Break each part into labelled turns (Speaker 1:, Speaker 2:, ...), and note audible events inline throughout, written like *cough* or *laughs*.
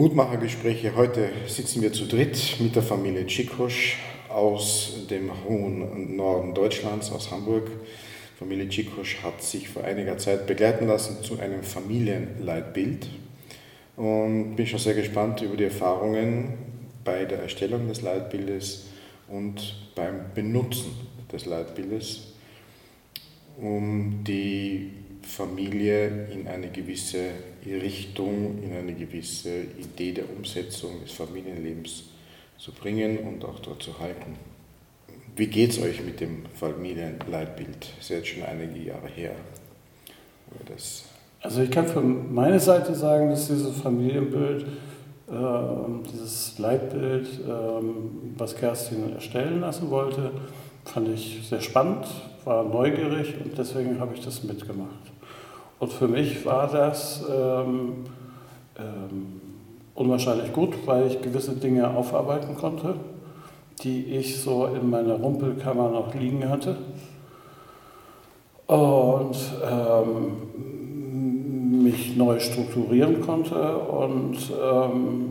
Speaker 1: Mutmachergespräche. Heute sitzen wir zu dritt mit der Familie Tschikosch aus dem hohen Norden Deutschlands, aus Hamburg. Familie Tschikosch hat sich vor einiger Zeit begleiten lassen zu einem Familienleitbild und bin schon sehr gespannt über die Erfahrungen bei der Erstellung des Leitbildes und beim Benutzen des Leitbildes, um die Familie in eine gewisse Richtung, in eine gewisse Idee der Umsetzung des Familienlebens zu bringen und auch dort zu halten. Wie geht es euch mit dem Familienleitbild? Das ist jetzt schon einige Jahre her.
Speaker 2: Also ich kann von meiner Seite sagen, dass dieses Familienbild, äh, dieses Leitbild, äh, was Kerstin erstellen lassen wollte, fand ich sehr spannend, war neugierig und deswegen habe ich das mitgemacht. Und für mich war das ähm, ähm, unwahrscheinlich gut, weil ich gewisse Dinge aufarbeiten konnte, die ich so in meiner Rumpelkammer noch liegen hatte. Und ähm, mich neu strukturieren konnte und ähm,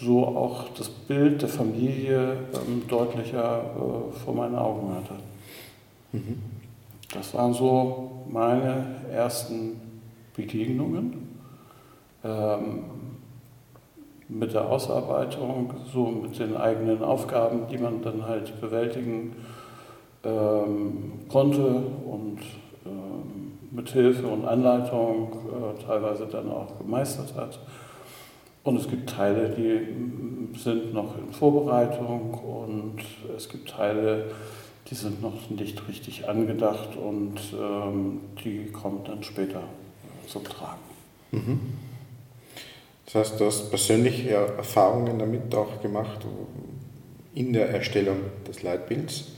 Speaker 2: so auch das Bild der Familie ähm, deutlicher äh, vor meinen Augen hatte. Mhm. Das waren so meine ersten Begegnungen ähm, mit der Ausarbeitung, so mit den eigenen Aufgaben, die man dann halt bewältigen ähm, konnte und ähm, mit Hilfe und Anleitung äh, teilweise dann auch gemeistert hat. Und es gibt Teile, die sind noch in Vorbereitung und es gibt Teile, die sind noch nicht richtig angedacht und ähm, die kommen dann später zum Tragen. Mhm.
Speaker 1: Das heißt, du hast persönliche Erfahrungen damit auch gemacht in der Erstellung des Leitbilds,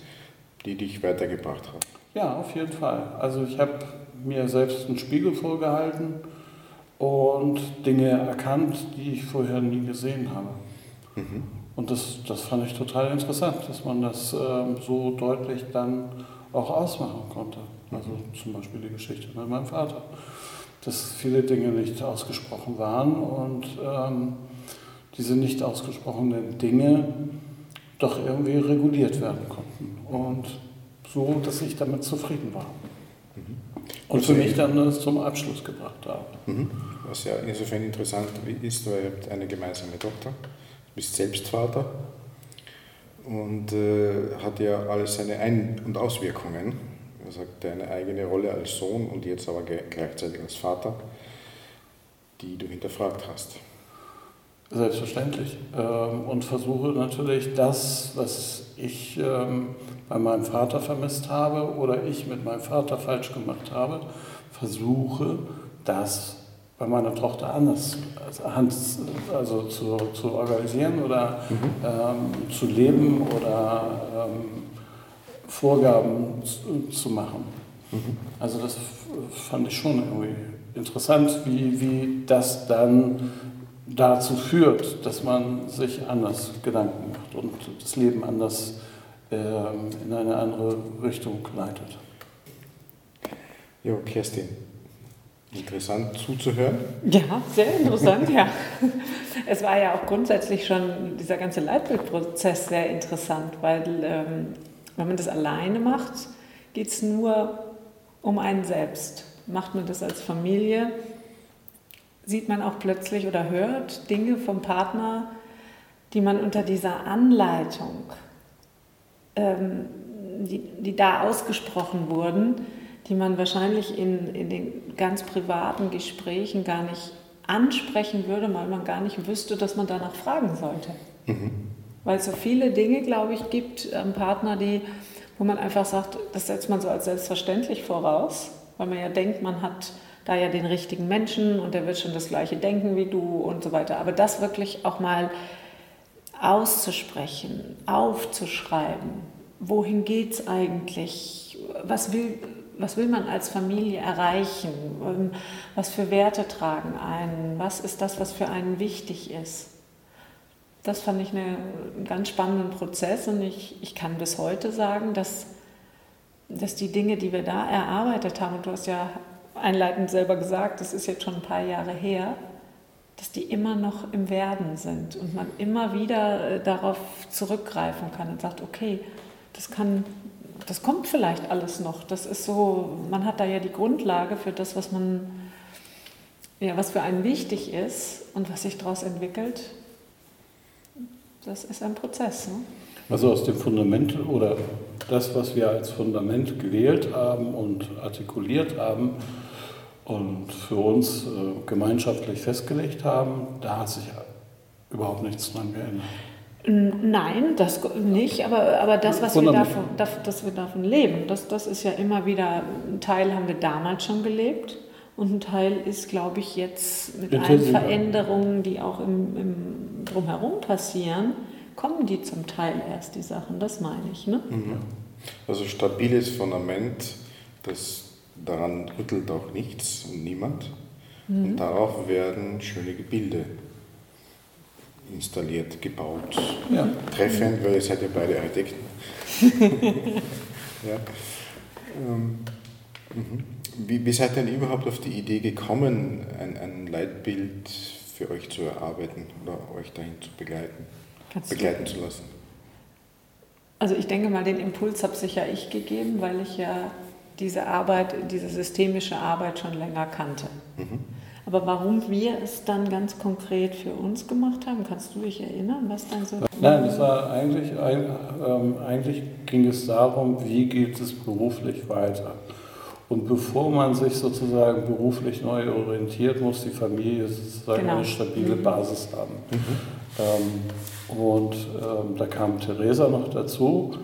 Speaker 1: die dich weitergebracht haben?
Speaker 2: Ja, auf jeden Fall. Also ich habe mir selbst einen Spiegel vorgehalten und Dinge erkannt, die ich vorher nie gesehen habe. Mhm. Und das, das fand ich total interessant, dass man das ähm, so deutlich dann auch ausmachen konnte. Also zum Beispiel die Geschichte mit meinem Vater. Dass viele Dinge nicht ausgesprochen waren und ähm, diese nicht ausgesprochenen Dinge doch irgendwie reguliert werden konnten. Und so, dass ich damit zufrieden war. Mhm. Und für mich dann das zum Abschluss gebracht habe.
Speaker 1: Mhm. Was ja insofern interessant ist, weil ihr habt eine gemeinsame Tochter bist selbst Vater und äh, hat ja alles seine Ein- und Auswirkungen. Er sagt, deine eigene Rolle als Sohn und jetzt aber gleichzeitig als Vater, die du hinterfragt hast.
Speaker 2: Selbstverständlich. Ähm, und versuche natürlich das, was ich ähm, bei meinem Vater vermisst habe oder ich mit meinem Vater falsch gemacht habe, versuche das bei meiner Tochter anders also zu, zu organisieren oder mhm. ähm, zu leben oder ähm, Vorgaben zu, zu machen. Mhm. Also das fand ich schon irgendwie interessant, wie, wie das dann dazu führt, dass man sich anders Gedanken macht und das Leben anders ähm, in eine andere Richtung leitet.
Speaker 1: Jo, Kerstin, Interessant zuzuhören.
Speaker 3: Ja, sehr interessant, ja. Es war ja auch grundsätzlich schon dieser ganze Leitbildprozess sehr interessant, weil ähm, wenn man das alleine macht, geht es nur um einen selbst. Macht man das als Familie, sieht man auch plötzlich oder hört Dinge vom Partner, die man unter dieser Anleitung, ähm, die, die da ausgesprochen wurden, die man wahrscheinlich in, in den ganz privaten Gesprächen gar nicht ansprechen würde, weil man gar nicht wüsste, dass man danach fragen sollte. Mhm. Weil es so viele Dinge, glaube ich, gibt, ähm, Partner, die, wo man einfach sagt, das setzt man so als selbstverständlich voraus, weil man ja denkt, man hat da ja den richtigen Menschen und der wird schon das gleiche denken wie du und so weiter. Aber das wirklich auch mal auszusprechen, aufzuschreiben, wohin geht es eigentlich, was will, was will man als Familie erreichen? Was für Werte tragen einen? Was ist das, was für einen wichtig ist? Das fand ich eine, einen ganz spannenden Prozess und ich, ich kann bis heute sagen, dass, dass die Dinge, die wir da erarbeitet haben, und du hast ja einleitend selber gesagt, das ist jetzt schon ein paar Jahre her, dass die immer noch im Werden sind und man immer wieder äh, darauf zurückgreifen kann und sagt, okay, das kann, das kommt vielleicht alles noch. Das ist so, man hat da ja die Grundlage für das, was man, ja, was für einen wichtig ist und was sich daraus entwickelt. Das ist ein Prozess. Ne?
Speaker 2: Also aus dem Fundament oder das, was wir als Fundament gewählt haben und artikuliert haben und für uns äh, gemeinschaftlich festgelegt haben, da hat sich überhaupt nichts dran geändert.
Speaker 3: Nein, das nicht, aber, aber das, was wir davon, dass wir davon leben, das, das ist ja immer wieder, ein Teil haben wir damals schon gelebt und ein Teil ist, glaube ich, jetzt mit allen Veränderungen, die auch im, im Drumherum passieren, kommen die zum Teil erst, die Sachen, das meine ich. Ne? Mhm.
Speaker 1: Also stabiles Fundament, das daran rüttelt auch nichts und niemand. Mhm. Und darauf werden schöne Gebilde installiert, gebaut. Ja. Treffend, weil ihr seid ja beide Architekten. *laughs* ja. Ähm, mhm. wie, wie seid ihr denn überhaupt auf die Idee gekommen, ein, ein Leitbild für euch zu erarbeiten oder euch dahin zu begleiten? Kannst begleiten zu lassen?
Speaker 3: Also ich denke mal, den Impuls habe sicher ich gegeben, weil ich ja diese Arbeit, diese systemische Arbeit schon länger kannte. Mhm. Aber warum wir es dann ganz konkret für uns gemacht haben, kannst du dich erinnern, was dann so?
Speaker 2: Nein, es war eigentlich, ähm, eigentlich ging es darum, wie geht es beruflich weiter. Und bevor man sich sozusagen beruflich neu orientiert, muss die Familie sozusagen genau. eine stabile mhm. Basis haben. Mhm. Ähm, und ähm, da kam Theresa noch dazu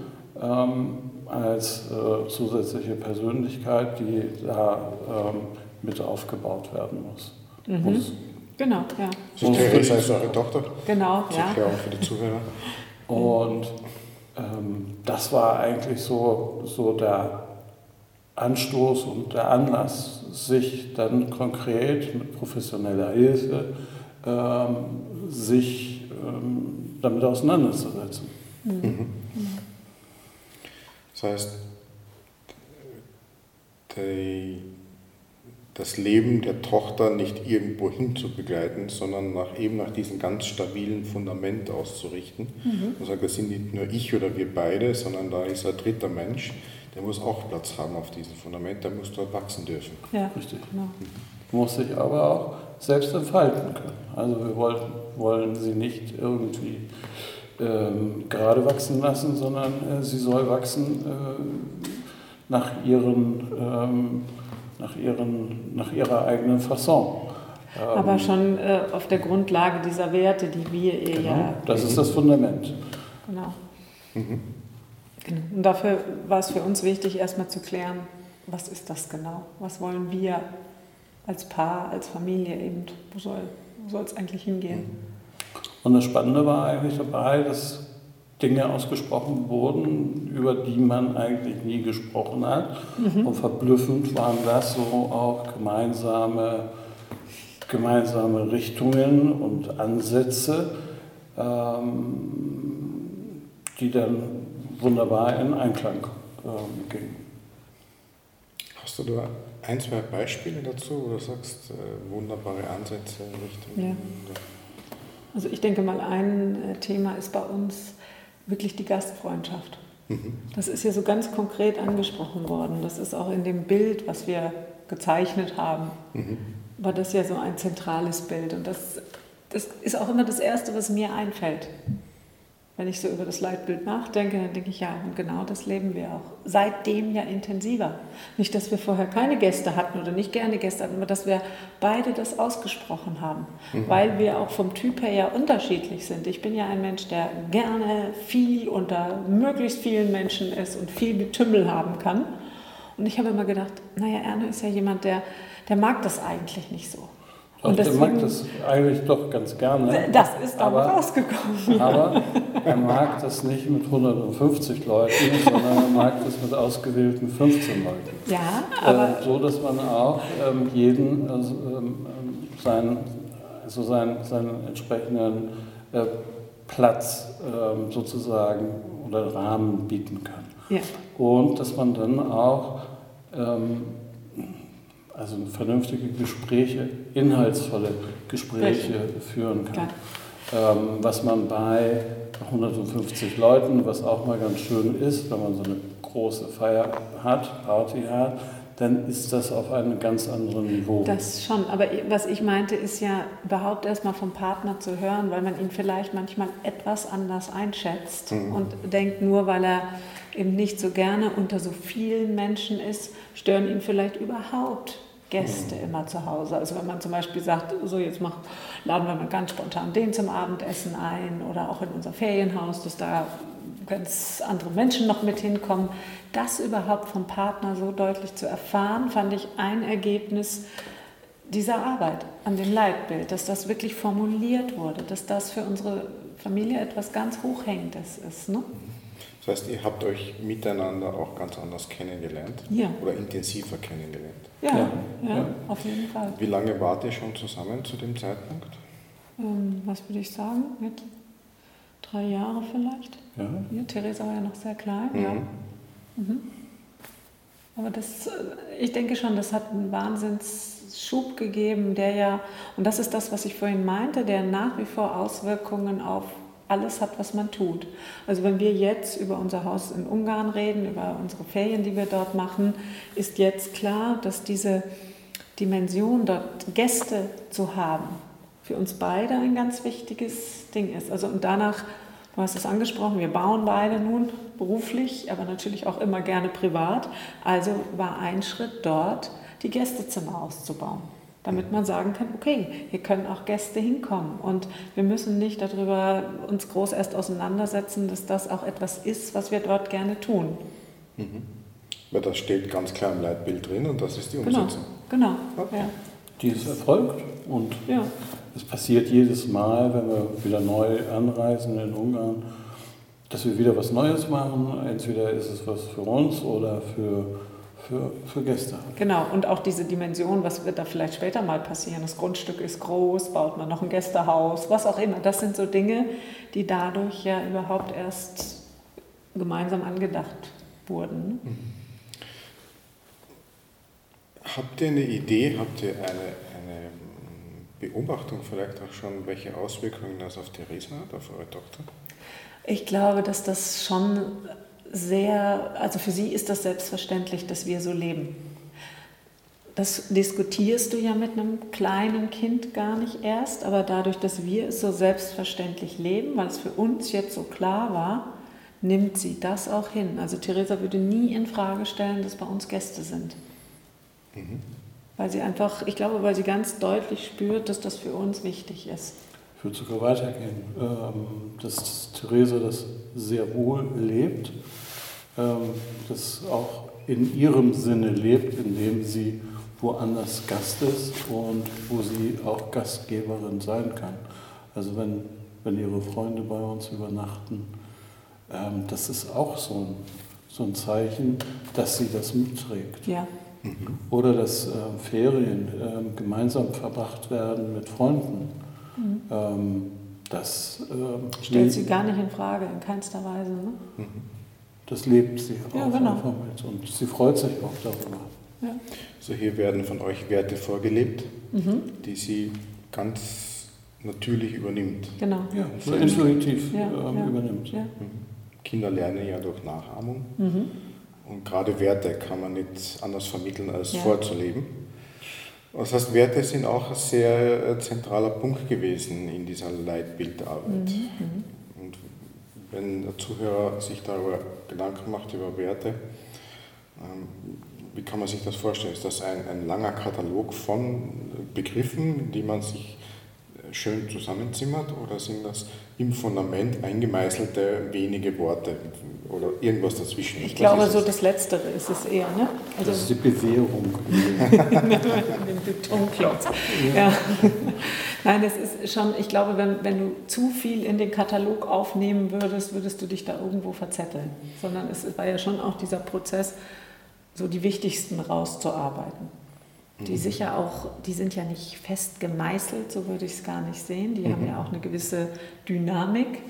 Speaker 2: ähm, als äh, zusätzliche Persönlichkeit, die da ähm, mit aufgebaut werden muss.
Speaker 3: Mhm. muss genau, ja.
Speaker 1: So Theresa ist eure Tochter?
Speaker 3: Genau, ja.
Speaker 1: Erklärung für die Zuhörer.
Speaker 2: Und ähm, das war eigentlich so, so der Anstoß und der Anlass, sich dann konkret mit professioneller Hilfe ähm, sich ähm, damit auseinanderzusetzen. Mhm.
Speaker 1: Das heißt, die, das Leben der Tochter nicht irgendwo hin zu begleiten, sondern nach, eben nach diesem ganz stabilen Fundament auszurichten. Mhm. Und sagen, das sind nicht nur ich oder wir beide, sondern da ist ein dritter Mensch, der muss auch Platz haben auf diesem Fundament, der muss dort wachsen dürfen.
Speaker 2: Ja, richtig. Genau. Muss sich aber auch selbst entfalten können. Also wir wollen, wollen sie nicht irgendwie ähm, gerade wachsen lassen, sondern äh, sie soll wachsen äh, nach, ihren, ähm, nach, ihren, nach ihrer eigenen Fasson.
Speaker 3: Aber ähm, schon äh, auf der Grundlage dieser Werte, die wir ihr
Speaker 2: genau, ja. Das ist das Fundament.
Speaker 3: Genau. Mhm. genau. Und dafür war es für uns wichtig, erstmal zu klären, was ist das genau? Was wollen wir als Paar, als Familie eben? Wo soll es eigentlich hingehen? Mhm.
Speaker 2: Und das Spannende war eigentlich dabei, dass Dinge ausgesprochen wurden, über die man eigentlich nie gesprochen hat. Mhm. Und verblüffend waren das so auch gemeinsame, gemeinsame Richtungen und Ansätze, ähm, die dann wunderbar in Einklang ähm, gingen.
Speaker 1: Hast du da ein, zwei Beispiele dazu, wo du sagst, äh, wunderbare Ansätze, Richtungen? Ja.
Speaker 3: Also ich denke mal, ein äh, Thema ist bei uns wirklich die Gastfreundschaft. Mhm. Das ist ja so ganz konkret angesprochen worden. Das ist auch in dem Bild, was wir gezeichnet haben, mhm. war das ja so ein zentrales Bild. Und das, das ist auch immer das Erste, was mir einfällt wenn ich so über das Leitbild nachdenke, dann denke ich, ja, und genau das leben wir auch. Seitdem ja intensiver. Nicht, dass wir vorher keine Gäste hatten oder nicht gerne Gäste hatten, aber dass wir beide das ausgesprochen haben, mhm. weil wir auch vom Typ her ja unterschiedlich sind. Ich bin ja ein Mensch, der gerne viel unter möglichst vielen Menschen ist und viel Getümmel haben kann. Und ich habe immer gedacht, naja, Erne ist ja jemand, der, der mag das eigentlich nicht so.
Speaker 2: Und deswegen, er mag das eigentlich doch ganz gerne.
Speaker 3: Das ist aber rausgekommen.
Speaker 2: Ja. Aber er mag das nicht mit 150 Leuten, *laughs* sondern er mag das mit ausgewählten 15 Leuten.
Speaker 3: Ja, aber.
Speaker 2: Äh, so, dass man auch ähm, jeden also, ähm, seinen, also seinen, seinen entsprechenden äh, Platz ähm, sozusagen oder Rahmen bieten kann. Ja. Und dass man dann auch ähm, also vernünftige Gespräche inhaltsvolle Gespräche führen kann. Ähm, was man bei 150 Leuten, was auch mal ganz schön ist, wenn man so eine große Feier hat, Party hat, dann ist das auf einem ganz anderen Niveau.
Speaker 3: Das schon, aber was ich meinte, ist ja überhaupt erstmal vom Partner zu hören, weil man ihn vielleicht manchmal etwas anders einschätzt mhm. und denkt, nur weil er eben nicht so gerne unter so vielen Menschen ist, stören ihn vielleicht überhaupt Gäste mhm. immer zu Hause. Also wenn man zum Beispiel sagt, so jetzt mach, laden wir mal ganz spontan den zum Abendessen ein oder auch in unser Ferienhaus, dass da ganz andere Menschen noch mit hinkommen. Das überhaupt vom Partner so deutlich zu erfahren, fand ich ein Ergebnis dieser Arbeit an dem Leitbild, dass das wirklich formuliert wurde, dass das für unsere Familie etwas ganz Hochhängendes ist. Ne?
Speaker 1: Das heißt, ihr habt euch miteinander auch ganz anders kennengelernt
Speaker 3: ja.
Speaker 1: oder intensiver kennengelernt.
Speaker 3: Ja, ja, ja, auf jeden Fall.
Speaker 1: Wie lange wart ihr schon zusammen zu dem Zeitpunkt?
Speaker 3: Ähm, was würde ich sagen? Mit drei Jahren vielleicht. Ja. ja. Theresa war ja noch sehr klein. Mhm. Ja. Mhm. Aber das, äh, ich denke schon, das hat einen Wahnsinnsschub gegeben, der ja, und das ist das, was ich vorhin meinte, der nach wie vor Auswirkungen auf alles hat, was man tut. Also wenn wir jetzt über unser Haus in Ungarn reden, über unsere Ferien, die wir dort machen, ist jetzt klar, dass diese Dimension, dort Gäste zu haben, für uns beide ein ganz wichtiges Ding ist. Also und danach, du hast es angesprochen, wir bauen beide nun beruflich, aber natürlich auch immer gerne privat. Also war ein Schritt dort, die Gästezimmer auszubauen damit man sagen kann, okay, hier können auch Gäste hinkommen und wir müssen nicht darüber uns groß erst auseinandersetzen, dass das auch etwas ist, was wir dort gerne tun.
Speaker 1: Mhm. Weil das steht ganz klar im Leitbild drin und das ist die
Speaker 3: genau,
Speaker 1: Umsetzung.
Speaker 3: Genau, genau. Okay. Ja.
Speaker 2: Die ist erfolgt und ja. es passiert jedes Mal, wenn wir wieder neu anreisen in Ungarn, dass wir wieder was Neues machen. Entweder ist es was für uns oder für für, für Gäste
Speaker 3: Genau, und auch diese Dimension, was wird da vielleicht später mal passieren? Das Grundstück ist groß, baut man noch ein Gästehaus, was auch immer. Das sind so Dinge, die dadurch ja überhaupt erst gemeinsam angedacht wurden. Mhm.
Speaker 1: Habt ihr eine Idee, habt ihr eine, eine Beobachtung vielleicht auch schon, welche Auswirkungen das auf Theresa hat, auf eure Tochter?
Speaker 3: Ich glaube, dass das schon sehr, also für sie ist das selbstverständlich, dass wir so leben. Das diskutierst du ja mit einem kleinen Kind gar nicht erst, aber dadurch, dass wir es so selbstverständlich leben, weil es für uns jetzt so klar war, nimmt sie das auch hin. Also Theresa würde nie in Frage stellen, dass bei uns Gäste sind. Mhm. Weil sie einfach, ich glaube, weil sie ganz deutlich spürt, dass das für uns wichtig ist.
Speaker 2: Ich würde sogar weitergehen, ähm, dass Theresa das sehr wohl lebt ähm, das auch in ihrem Sinne lebt, indem sie woanders Gast ist und wo sie auch Gastgeberin sein kann. Also wenn, wenn ihre Freunde bei uns übernachten, ähm, das ist auch so ein, so ein Zeichen, dass sie das mitträgt.
Speaker 3: Ja.
Speaker 2: Oder dass Ferien gemeinsam verbracht werden mit Freunden. Mhm. Ähm, das
Speaker 3: äh, stellt sie gar nicht in Frage, in keinster Weise. Ne? Mhm
Speaker 2: das lebt sie
Speaker 3: ja, auch genau. einfach
Speaker 2: mit und sie freut sich auch darüber.
Speaker 1: Ja. Also hier werden von euch Werte vorgelebt, mhm. die sie ganz natürlich übernimmt.
Speaker 3: Genau.
Speaker 2: Ja, so intuitiv ja, ähm, ja, übernimmt.
Speaker 1: Mhm. Kinder lernen ja durch Nachahmung mhm. und gerade Werte kann man nicht anders vermitteln als vorzuleben. Das heißt, Werte sind auch ein sehr äh, zentraler Punkt gewesen in dieser Leitbildarbeit. Mhm. Und wenn der Zuhörer sich darüber Gedanken macht, über Werte, ähm, wie kann man sich das vorstellen? Ist das ein, ein langer Katalog von Begriffen, die man sich schön zusammenzimmert oder sind das im Fundament eingemeißelte wenige Worte oder irgendwas dazwischen?
Speaker 3: Ich glaube, so das Letztere ist es eher. Ne?
Speaker 2: Also das ist die Bewährung.
Speaker 3: Den Betonklotz. Ja. ja. Nein, es ist schon, ich glaube, wenn, wenn du zu viel in den Katalog aufnehmen würdest, würdest du dich da irgendwo verzetteln. Sondern es war ja schon auch dieser Prozess, so die wichtigsten rauszuarbeiten. Die mhm. sicher auch, die sind ja nicht fest gemeißelt, so würde ich es gar nicht sehen. Die mhm. haben ja auch eine gewisse Dynamik.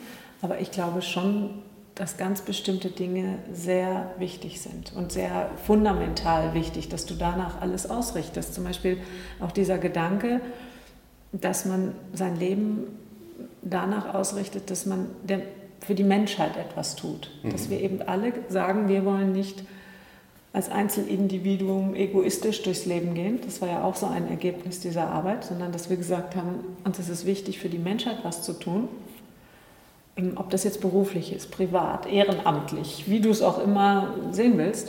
Speaker 3: Aber ich glaube schon, dass ganz bestimmte Dinge sehr wichtig sind und sehr fundamental wichtig, dass du danach alles ausrichtest. Zum Beispiel auch dieser Gedanke, dass man sein Leben danach ausrichtet, dass man für die Menschheit etwas tut. Mhm. Dass wir eben alle sagen, wir wollen nicht als Einzelindividuum egoistisch durchs Leben gehen. Das war ja auch so ein Ergebnis dieser Arbeit, sondern dass wir gesagt haben, uns ist es wichtig, für die Menschheit was zu tun ob das jetzt beruflich ist, privat, ehrenamtlich, wie du es auch immer sehen willst.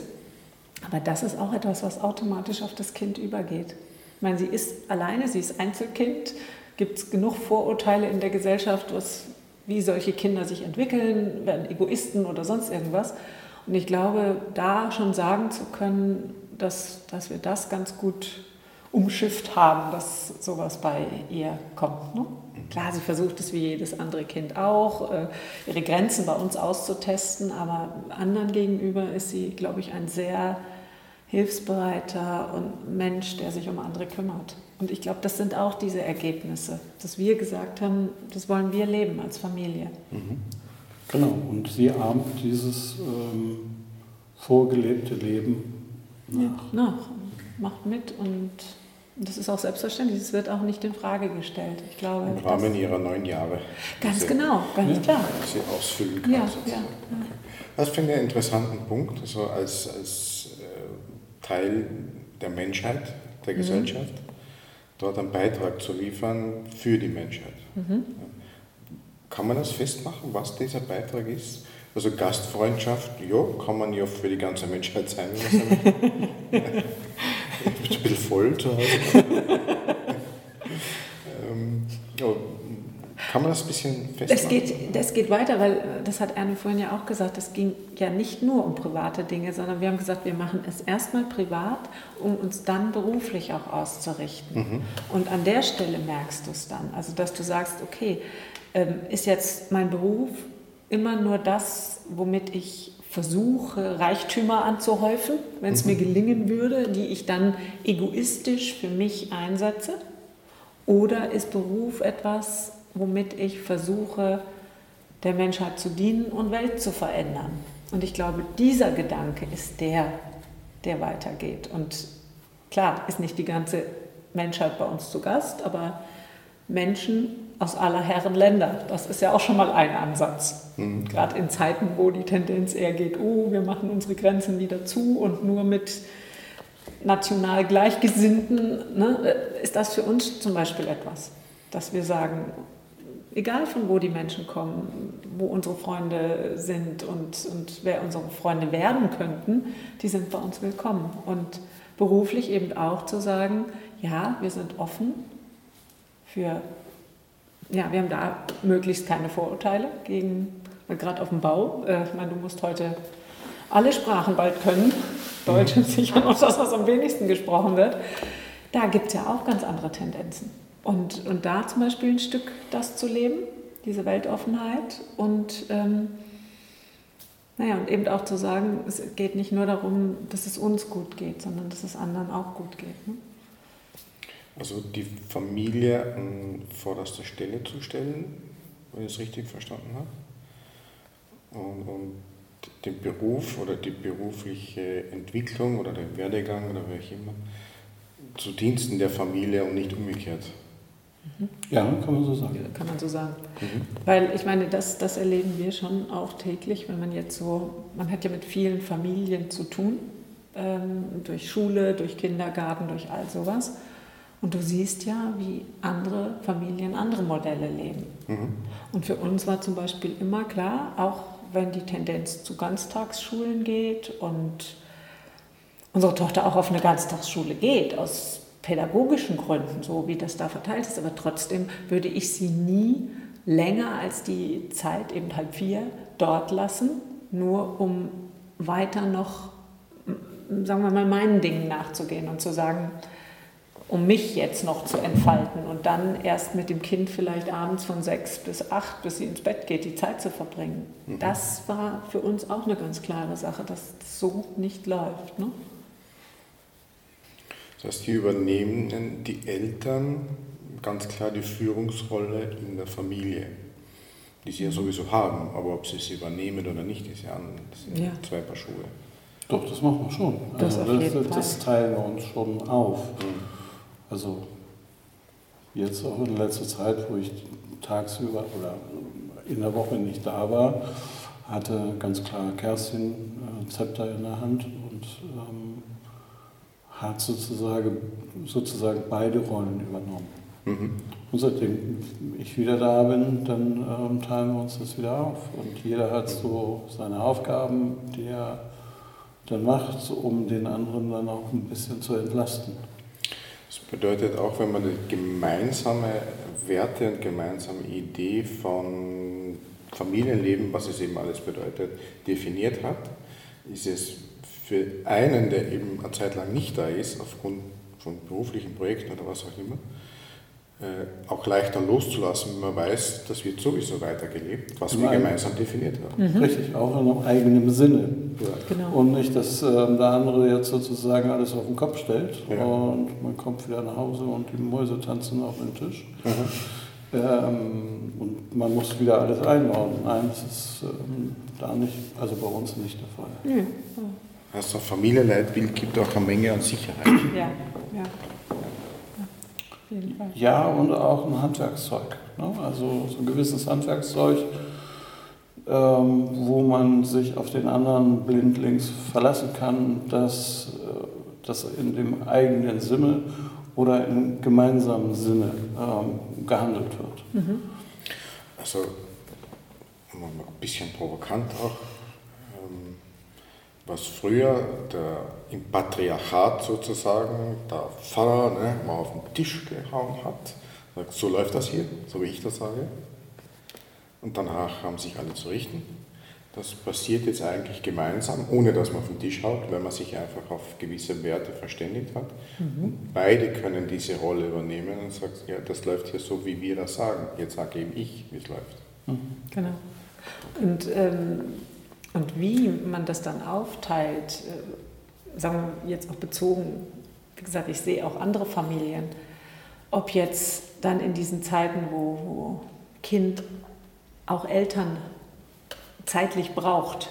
Speaker 3: Aber das ist auch etwas, was automatisch auf das Kind übergeht. Ich meine, sie ist alleine, sie ist Einzelkind. Gibt es genug Vorurteile in der Gesellschaft, was, wie solche Kinder sich entwickeln, werden Egoisten oder sonst irgendwas. Und ich glaube, da schon sagen zu können, dass, dass wir das ganz gut umschifft haben, dass sowas bei ihr kommt. Ne? Klar, sie versucht es wie jedes andere Kind auch, äh, ihre Grenzen bei uns auszutesten, aber anderen gegenüber ist sie, glaube ich, ein sehr hilfsbereiter und Mensch, der sich um andere kümmert. Und ich glaube, das sind auch diese Ergebnisse, dass wir gesagt haben, das wollen wir leben als Familie. Mhm.
Speaker 2: Genau, und sie ahmt dieses ähm, vorgelebte Leben nach. Ja,
Speaker 3: nach, macht mit und das ist auch selbstverständlich, es wird auch nicht in Frage gestellt. Ich glaube,
Speaker 1: Im Rahmen ihrer neun Jahre.
Speaker 3: Ganz genau, ganz ja, klar.
Speaker 1: Sie ausfüllen kann. Ja, ja, okay. Das finde ich einen interessanten Punkt, also als, als äh, Teil der Menschheit, der mhm. Gesellschaft, dort einen Beitrag zu liefern für die Menschheit. Mhm. Kann man das festmachen, was dieser Beitrag ist? Also Gastfreundschaft, ja, kann man ja für die ganze Menschheit sein. ich bin ein bisschen voll zu Hause. ähm, ja, kann man das ein bisschen festmachen?
Speaker 3: Das geht, das geht weiter, weil das hat Ernie vorhin ja auch gesagt, es ging ja nicht nur um private Dinge, sondern wir haben gesagt, wir machen es erstmal privat, um uns dann beruflich auch auszurichten. Mhm. Und an der Stelle merkst du es dann. Also, dass du sagst, okay, ist jetzt mein Beruf immer nur das, womit ich versuche, Reichtümer anzuhäufen, wenn es mhm. mir gelingen würde, die ich dann egoistisch für mich einsetze? Oder ist Beruf etwas, womit ich versuche, der Menschheit zu dienen und Welt zu verändern? Und ich glaube, dieser Gedanke ist der, der weitergeht. Und klar, ist nicht die ganze Menschheit bei uns zu Gast, aber Menschen aus aller Herren Länder. Das ist ja auch schon mal ein Ansatz. Mhm. Gerade in Zeiten, wo die Tendenz eher geht, oh, wir machen unsere Grenzen wieder zu und nur mit national Gleichgesinnten, ne, ist das für uns zum Beispiel etwas, dass wir sagen, egal von wo die Menschen kommen, wo unsere Freunde sind und, und wer unsere Freunde werden könnten, die sind bei uns willkommen. Und beruflich eben auch zu sagen, ja, wir sind offen für ja, wir haben da möglichst keine Vorurteile gegen, gerade auf dem Bau. Äh, ich meine, du musst heute alle Sprachen bald können. Deutsch ist sicher noch das, was am wenigsten gesprochen wird. Da gibt es ja auch ganz andere Tendenzen. Und, und da zum Beispiel ein Stück das zu leben, diese Weltoffenheit und ähm, naja, und eben auch zu sagen, es geht nicht nur darum, dass es uns gut geht, sondern dass es anderen auch gut geht. Ne?
Speaker 1: Also die Familie an vorderster Stelle zu stellen, wenn ich es richtig verstanden habe. Und, und den Beruf oder die berufliche Entwicklung oder den Werdegang oder welche immer zu Diensten der Familie und nicht umgekehrt.
Speaker 2: Ja, kann man so sagen.
Speaker 3: Ja, kann man so sagen. Mhm. Weil ich meine, das, das erleben wir schon auch täglich, wenn man jetzt so, man hat ja mit vielen Familien zu tun, ähm, durch Schule, durch Kindergarten, durch all sowas. Und du siehst ja, wie andere Familien andere Modelle leben. Mhm. Und für uns war zum Beispiel immer klar, auch wenn die Tendenz zu Ganztagsschulen geht und unsere Tochter auch auf eine Ganztagsschule geht, aus pädagogischen Gründen, so wie das da verteilt ist, aber trotzdem würde ich sie nie länger als die Zeit, eben halb vier, dort lassen, nur um weiter noch, sagen wir mal, meinen Dingen nachzugehen und zu sagen, um mich jetzt noch zu entfalten und dann erst mit dem Kind vielleicht abends von sechs bis acht, bis sie ins Bett geht, die Zeit zu verbringen. Mhm. Das war für uns auch eine ganz klare Sache, dass das so nicht läuft. Ne?
Speaker 1: Das heißt, hier übernehmen die Eltern ganz klar die Führungsrolle in der Familie. die sie ja sowieso haben, aber ob sie sie übernehmen oder nicht, ist ja, das sind ja. zwei Paar Schuhe.
Speaker 2: Doch, das machen wir schon.
Speaker 3: Das,
Speaker 2: also
Speaker 3: das,
Speaker 2: das teilen wir uns schon auf. Mhm. Also jetzt auch in letzter Zeit, wo ich tagsüber oder in der Woche nicht da war, hatte ganz klar Kerstin äh, Zepter in der Hand und ähm, hat sozusagen, sozusagen beide Rollen übernommen. Mhm. Und seitdem ich wieder da bin, dann ähm, teilen wir uns das wieder auf. Und jeder hat so seine Aufgaben, die er dann macht, um den anderen dann auch ein bisschen zu entlasten.
Speaker 1: Das bedeutet auch, wenn man gemeinsame Werte und gemeinsame Idee von Familienleben, was es eben alles bedeutet, definiert hat, ist es für einen, der eben eine Zeit lang nicht da ist, aufgrund von beruflichen Projekten oder was auch immer, auch leichter loszulassen, wenn man weiß, das wird sowieso weitergelebt, was wir gemeinsam definiert haben.
Speaker 2: Mhm. Richtig, auch in einem eigenen Sinne. Genau. Und nicht, dass äh, der andere jetzt sozusagen alles auf den Kopf stellt ja. und man kommt wieder nach Hause und die Mäuse tanzen auf den Tisch. Mhm. Ähm, und man muss wieder alles einbauen. Nein, das ist ähm, da nicht, also bei uns nicht der Fall.
Speaker 1: Mhm. Also Familienleitbild gibt auch eine Menge an Sicherheit.
Speaker 3: Ja, ja
Speaker 2: jeden Fall. Ja, und auch ein Handwerkszeug. Ne? Also so ein gewisses Handwerkszeug, ähm, wo man sich auf den anderen blindlings verlassen kann, dass äh, das in dem eigenen Sinne oder im gemeinsamen Sinne ähm, gehandelt wird. Mhm.
Speaker 1: Also, ein bisschen provokant auch, was früher der, im Patriarchat sozusagen der Pfarrer ne, mal auf den Tisch gehauen hat, sagt, so läuft das hier, so wie ich das sage. Und danach haben sich alle zu richten. Das passiert jetzt eigentlich gemeinsam, ohne dass man auf den Tisch haut, weil man sich einfach auf gewisse Werte verständigt hat. Mhm. Beide können diese Rolle übernehmen und sagen, ja, das läuft hier so, wie wir das sagen. Jetzt sage eben ich, wie es läuft.
Speaker 3: Mhm. Genau. Und ähm, und wie man das dann aufteilt, äh, sagen wir jetzt auch bezogen, wie gesagt, ich sehe auch andere Familien, ob jetzt dann in diesen Zeiten, wo, wo Kind auch Eltern zeitlich braucht,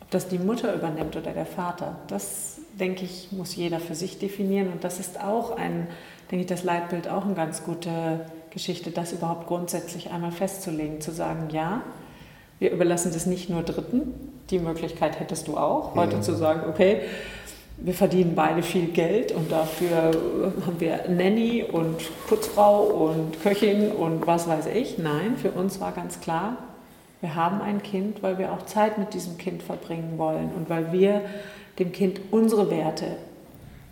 Speaker 3: ob das die Mutter übernimmt oder der Vater, das denke ich, muss jeder für sich definieren. Und das ist auch ein, denke ich, das Leitbild auch eine ganz gute Geschichte, das überhaupt grundsätzlich einmal festzulegen, zu sagen, ja, wir überlassen das nicht nur Dritten. Die Möglichkeit hättest du auch, heute mhm. zu sagen, okay, wir verdienen beide viel Geld und dafür haben wir Nanny und Putzfrau und Köchin und was weiß ich. Nein, für uns war ganz klar, wir haben ein Kind, weil wir auch Zeit mit diesem Kind verbringen wollen und weil wir dem Kind unsere Werte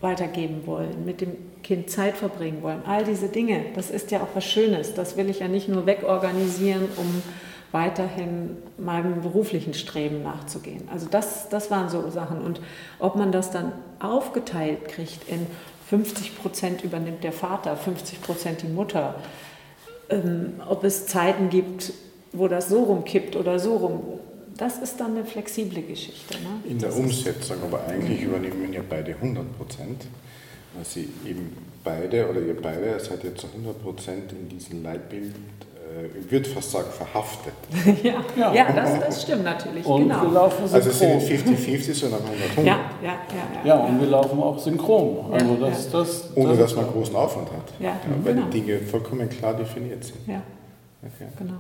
Speaker 3: weitergeben wollen, mit dem Kind Zeit verbringen wollen. All diese Dinge, das ist ja auch was Schönes. Das will ich ja nicht nur wegorganisieren, um weiterhin meinem beruflichen Streben nachzugehen. Also das, das waren so Sachen. Und ob man das dann aufgeteilt kriegt in 50 Prozent übernimmt der Vater, 50 Prozent die Mutter, ähm, ob es Zeiten gibt, wo das so rumkippt oder so rum, das ist dann eine flexible Geschichte. Ne?
Speaker 1: In der das Umsetzung, aber eigentlich übernehmen ja beide 100 Prozent, weil sie eben beide oder ihr beide seid ja zu 100 Prozent in diesem Leitbild ich würde fast sagen, verhaftet. *laughs*
Speaker 3: ja, ja. ja das, das, stimmt natürlich.
Speaker 2: Und genau. wir laufen
Speaker 1: synchron. Also es sind 50-50, sondern 100
Speaker 3: Ja, ja, ja,
Speaker 2: ja, und wir laufen auch synchron. Also das, das,
Speaker 1: Ohne das dass man großen Aufwand hat. Ja, weil genau. die Dinge vollkommen klar definiert sind.
Speaker 3: Ja, okay. genau.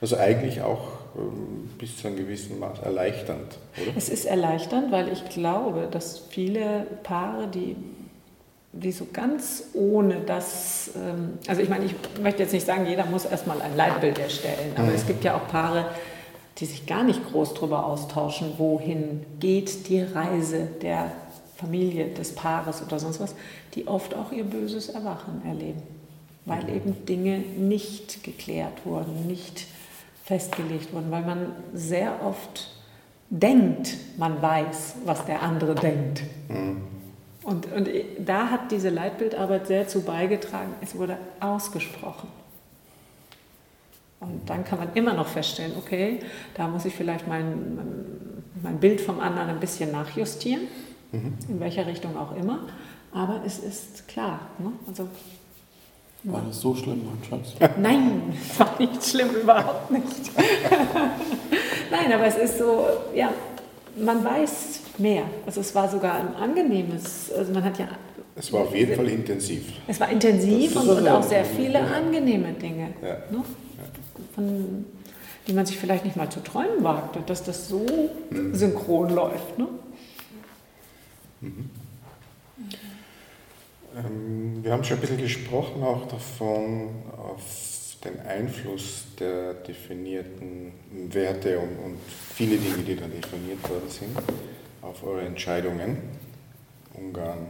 Speaker 1: Also eigentlich auch ähm, bis zu einem gewissen Maß erleichternd, oder?
Speaker 3: Es ist erleichternd, weil ich glaube, dass viele Paare, die die so ganz ohne das, ähm, also ich meine, ich möchte jetzt nicht sagen, jeder muss erstmal ein Leitbild erstellen, aber mhm. es gibt ja auch Paare, die sich gar nicht groß darüber austauschen, wohin geht die Reise der Familie, des Paares oder sonst was, die oft auch ihr böses Erwachen erleben, weil mhm. eben Dinge nicht geklärt wurden, nicht festgelegt wurden, weil man sehr oft denkt, man weiß, was der andere denkt. Mhm. Und, und da hat diese Leitbildarbeit sehr zu beigetragen, es wurde ausgesprochen. Und dann kann man immer noch feststellen, okay, da muss ich vielleicht mein, mein, Bild vom anderen ein bisschen nachjustieren, mhm. in welcher Richtung auch immer. Aber es ist klar. Ne? Also
Speaker 2: War das so schlimm, mein Schatz?
Speaker 3: Nein, es *laughs* war nicht schlimm, überhaupt nicht. *laughs* Nein, aber es ist so, ja, man weiß mehr. Also es war sogar ein angenehmes, also man hat ja...
Speaker 1: Es war auf jeden Fall intensiv.
Speaker 3: Es war intensiv und, und, auch sehr viele angenehme Dinge, ja. ne? Von, die man sich vielleicht nicht mal zu träumen wagte, dass das so mhm. synchron läuft. Ne? Mhm.
Speaker 1: Ähm, wir haben schon ein bisschen gesprochen auch davon, auf den Einfluss der definierten Werte und, und viele Dinge, die dann definiert worden sind, auf eure Entscheidungen. Ungarn,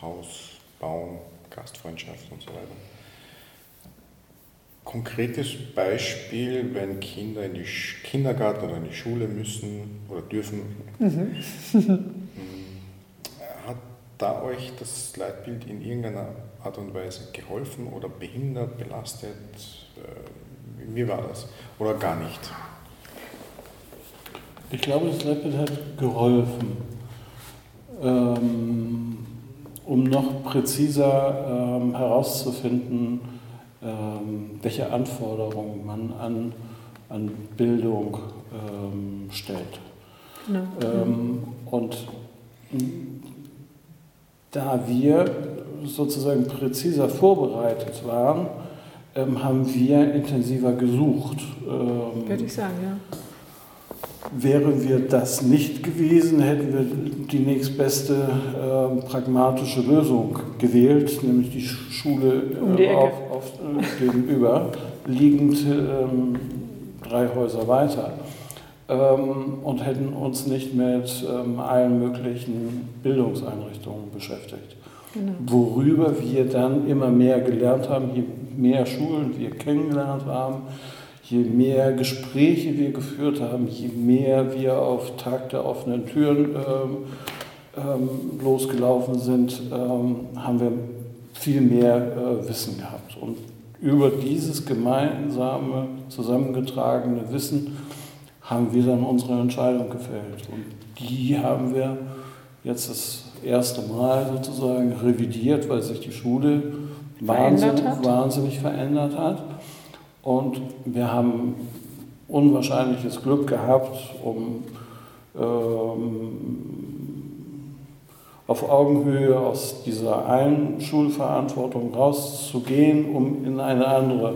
Speaker 1: Haus, Bauen, Gastfreundschaft und so weiter. Konkretes Beispiel, wenn Kinder in die Kindergarten oder in die Schule müssen oder dürfen. Mhm. Hat da euch das Leitbild in irgendeiner Art und Weise geholfen oder behindert, belastet? Äh, wie war das? Oder gar nicht?
Speaker 2: Ich glaube, das Leitbild hat geholfen, ähm, um noch präziser ähm, herauszufinden, ähm, welche Anforderungen man an, an Bildung ähm, stellt. Ja. Ähm, und da wir sozusagen präziser vorbereitet waren, ähm, haben wir intensiver gesucht.
Speaker 3: Würde ich sagen, ja.
Speaker 2: Wären wir das nicht gewesen, hätten wir die nächstbeste äh, pragmatische Lösung gewählt, nämlich die Schule äh, um die auf, auf, äh, gegenüber, liegend ähm, drei Häuser weiter ähm, und hätten uns nicht mit ähm, allen möglichen Bildungseinrichtungen beschäftigt. Genau. Worüber wir dann immer mehr gelernt haben, je mehr Schulen wir kennengelernt haben, je mehr Gespräche wir geführt haben, je mehr wir auf Tag der offenen Türen ähm, ähm, losgelaufen sind, ähm, haben wir viel mehr äh, Wissen gehabt. Und über dieses gemeinsame, zusammengetragene Wissen haben wir dann unsere Entscheidung gefällt. Und die haben wir jetzt das erste Mal sozusagen revidiert, weil sich die Schule wahnsinnig, wahnsinnig verändert hat. Und wir haben unwahrscheinliches Glück gehabt, um ähm, auf Augenhöhe aus dieser einen Schulverantwortung rauszugehen, um in eine andere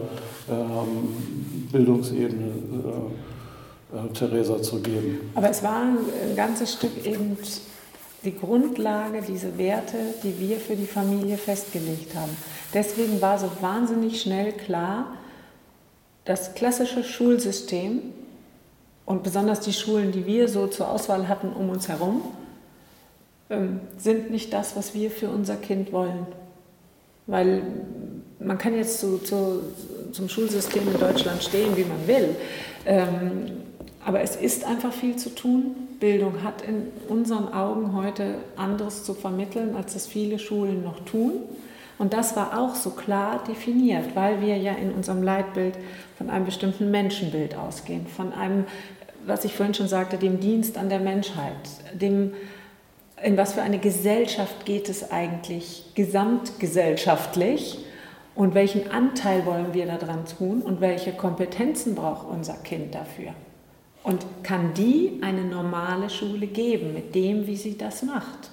Speaker 2: ähm, Bildungsebene äh, äh, Theresa zu geben.
Speaker 3: Aber es war ein ganzes Stück eben die Grundlage, diese Werte, die wir für die Familie festgelegt haben. Deswegen war so wahnsinnig schnell klar, das klassische Schulsystem und besonders die Schulen, die wir so zur Auswahl hatten um uns herum, ähm, sind nicht das, was wir für unser Kind wollen. Weil man kann jetzt zu, zu, zum Schulsystem in Deutschland stehen, wie man will. Ähm, aber es ist einfach viel zu tun. Bildung hat in unseren Augen heute anderes zu vermitteln, als es viele Schulen noch tun. Und das war auch so klar definiert, weil wir ja in unserem Leitbild von einem bestimmten Menschenbild ausgehen, von einem, was ich vorhin schon sagte, dem Dienst an der Menschheit, dem, in was für eine Gesellschaft geht es eigentlich gesamtgesellschaftlich und welchen Anteil wollen wir daran tun und welche Kompetenzen braucht unser Kind dafür. Und kann die eine normale Schule geben mit dem, wie sie das macht?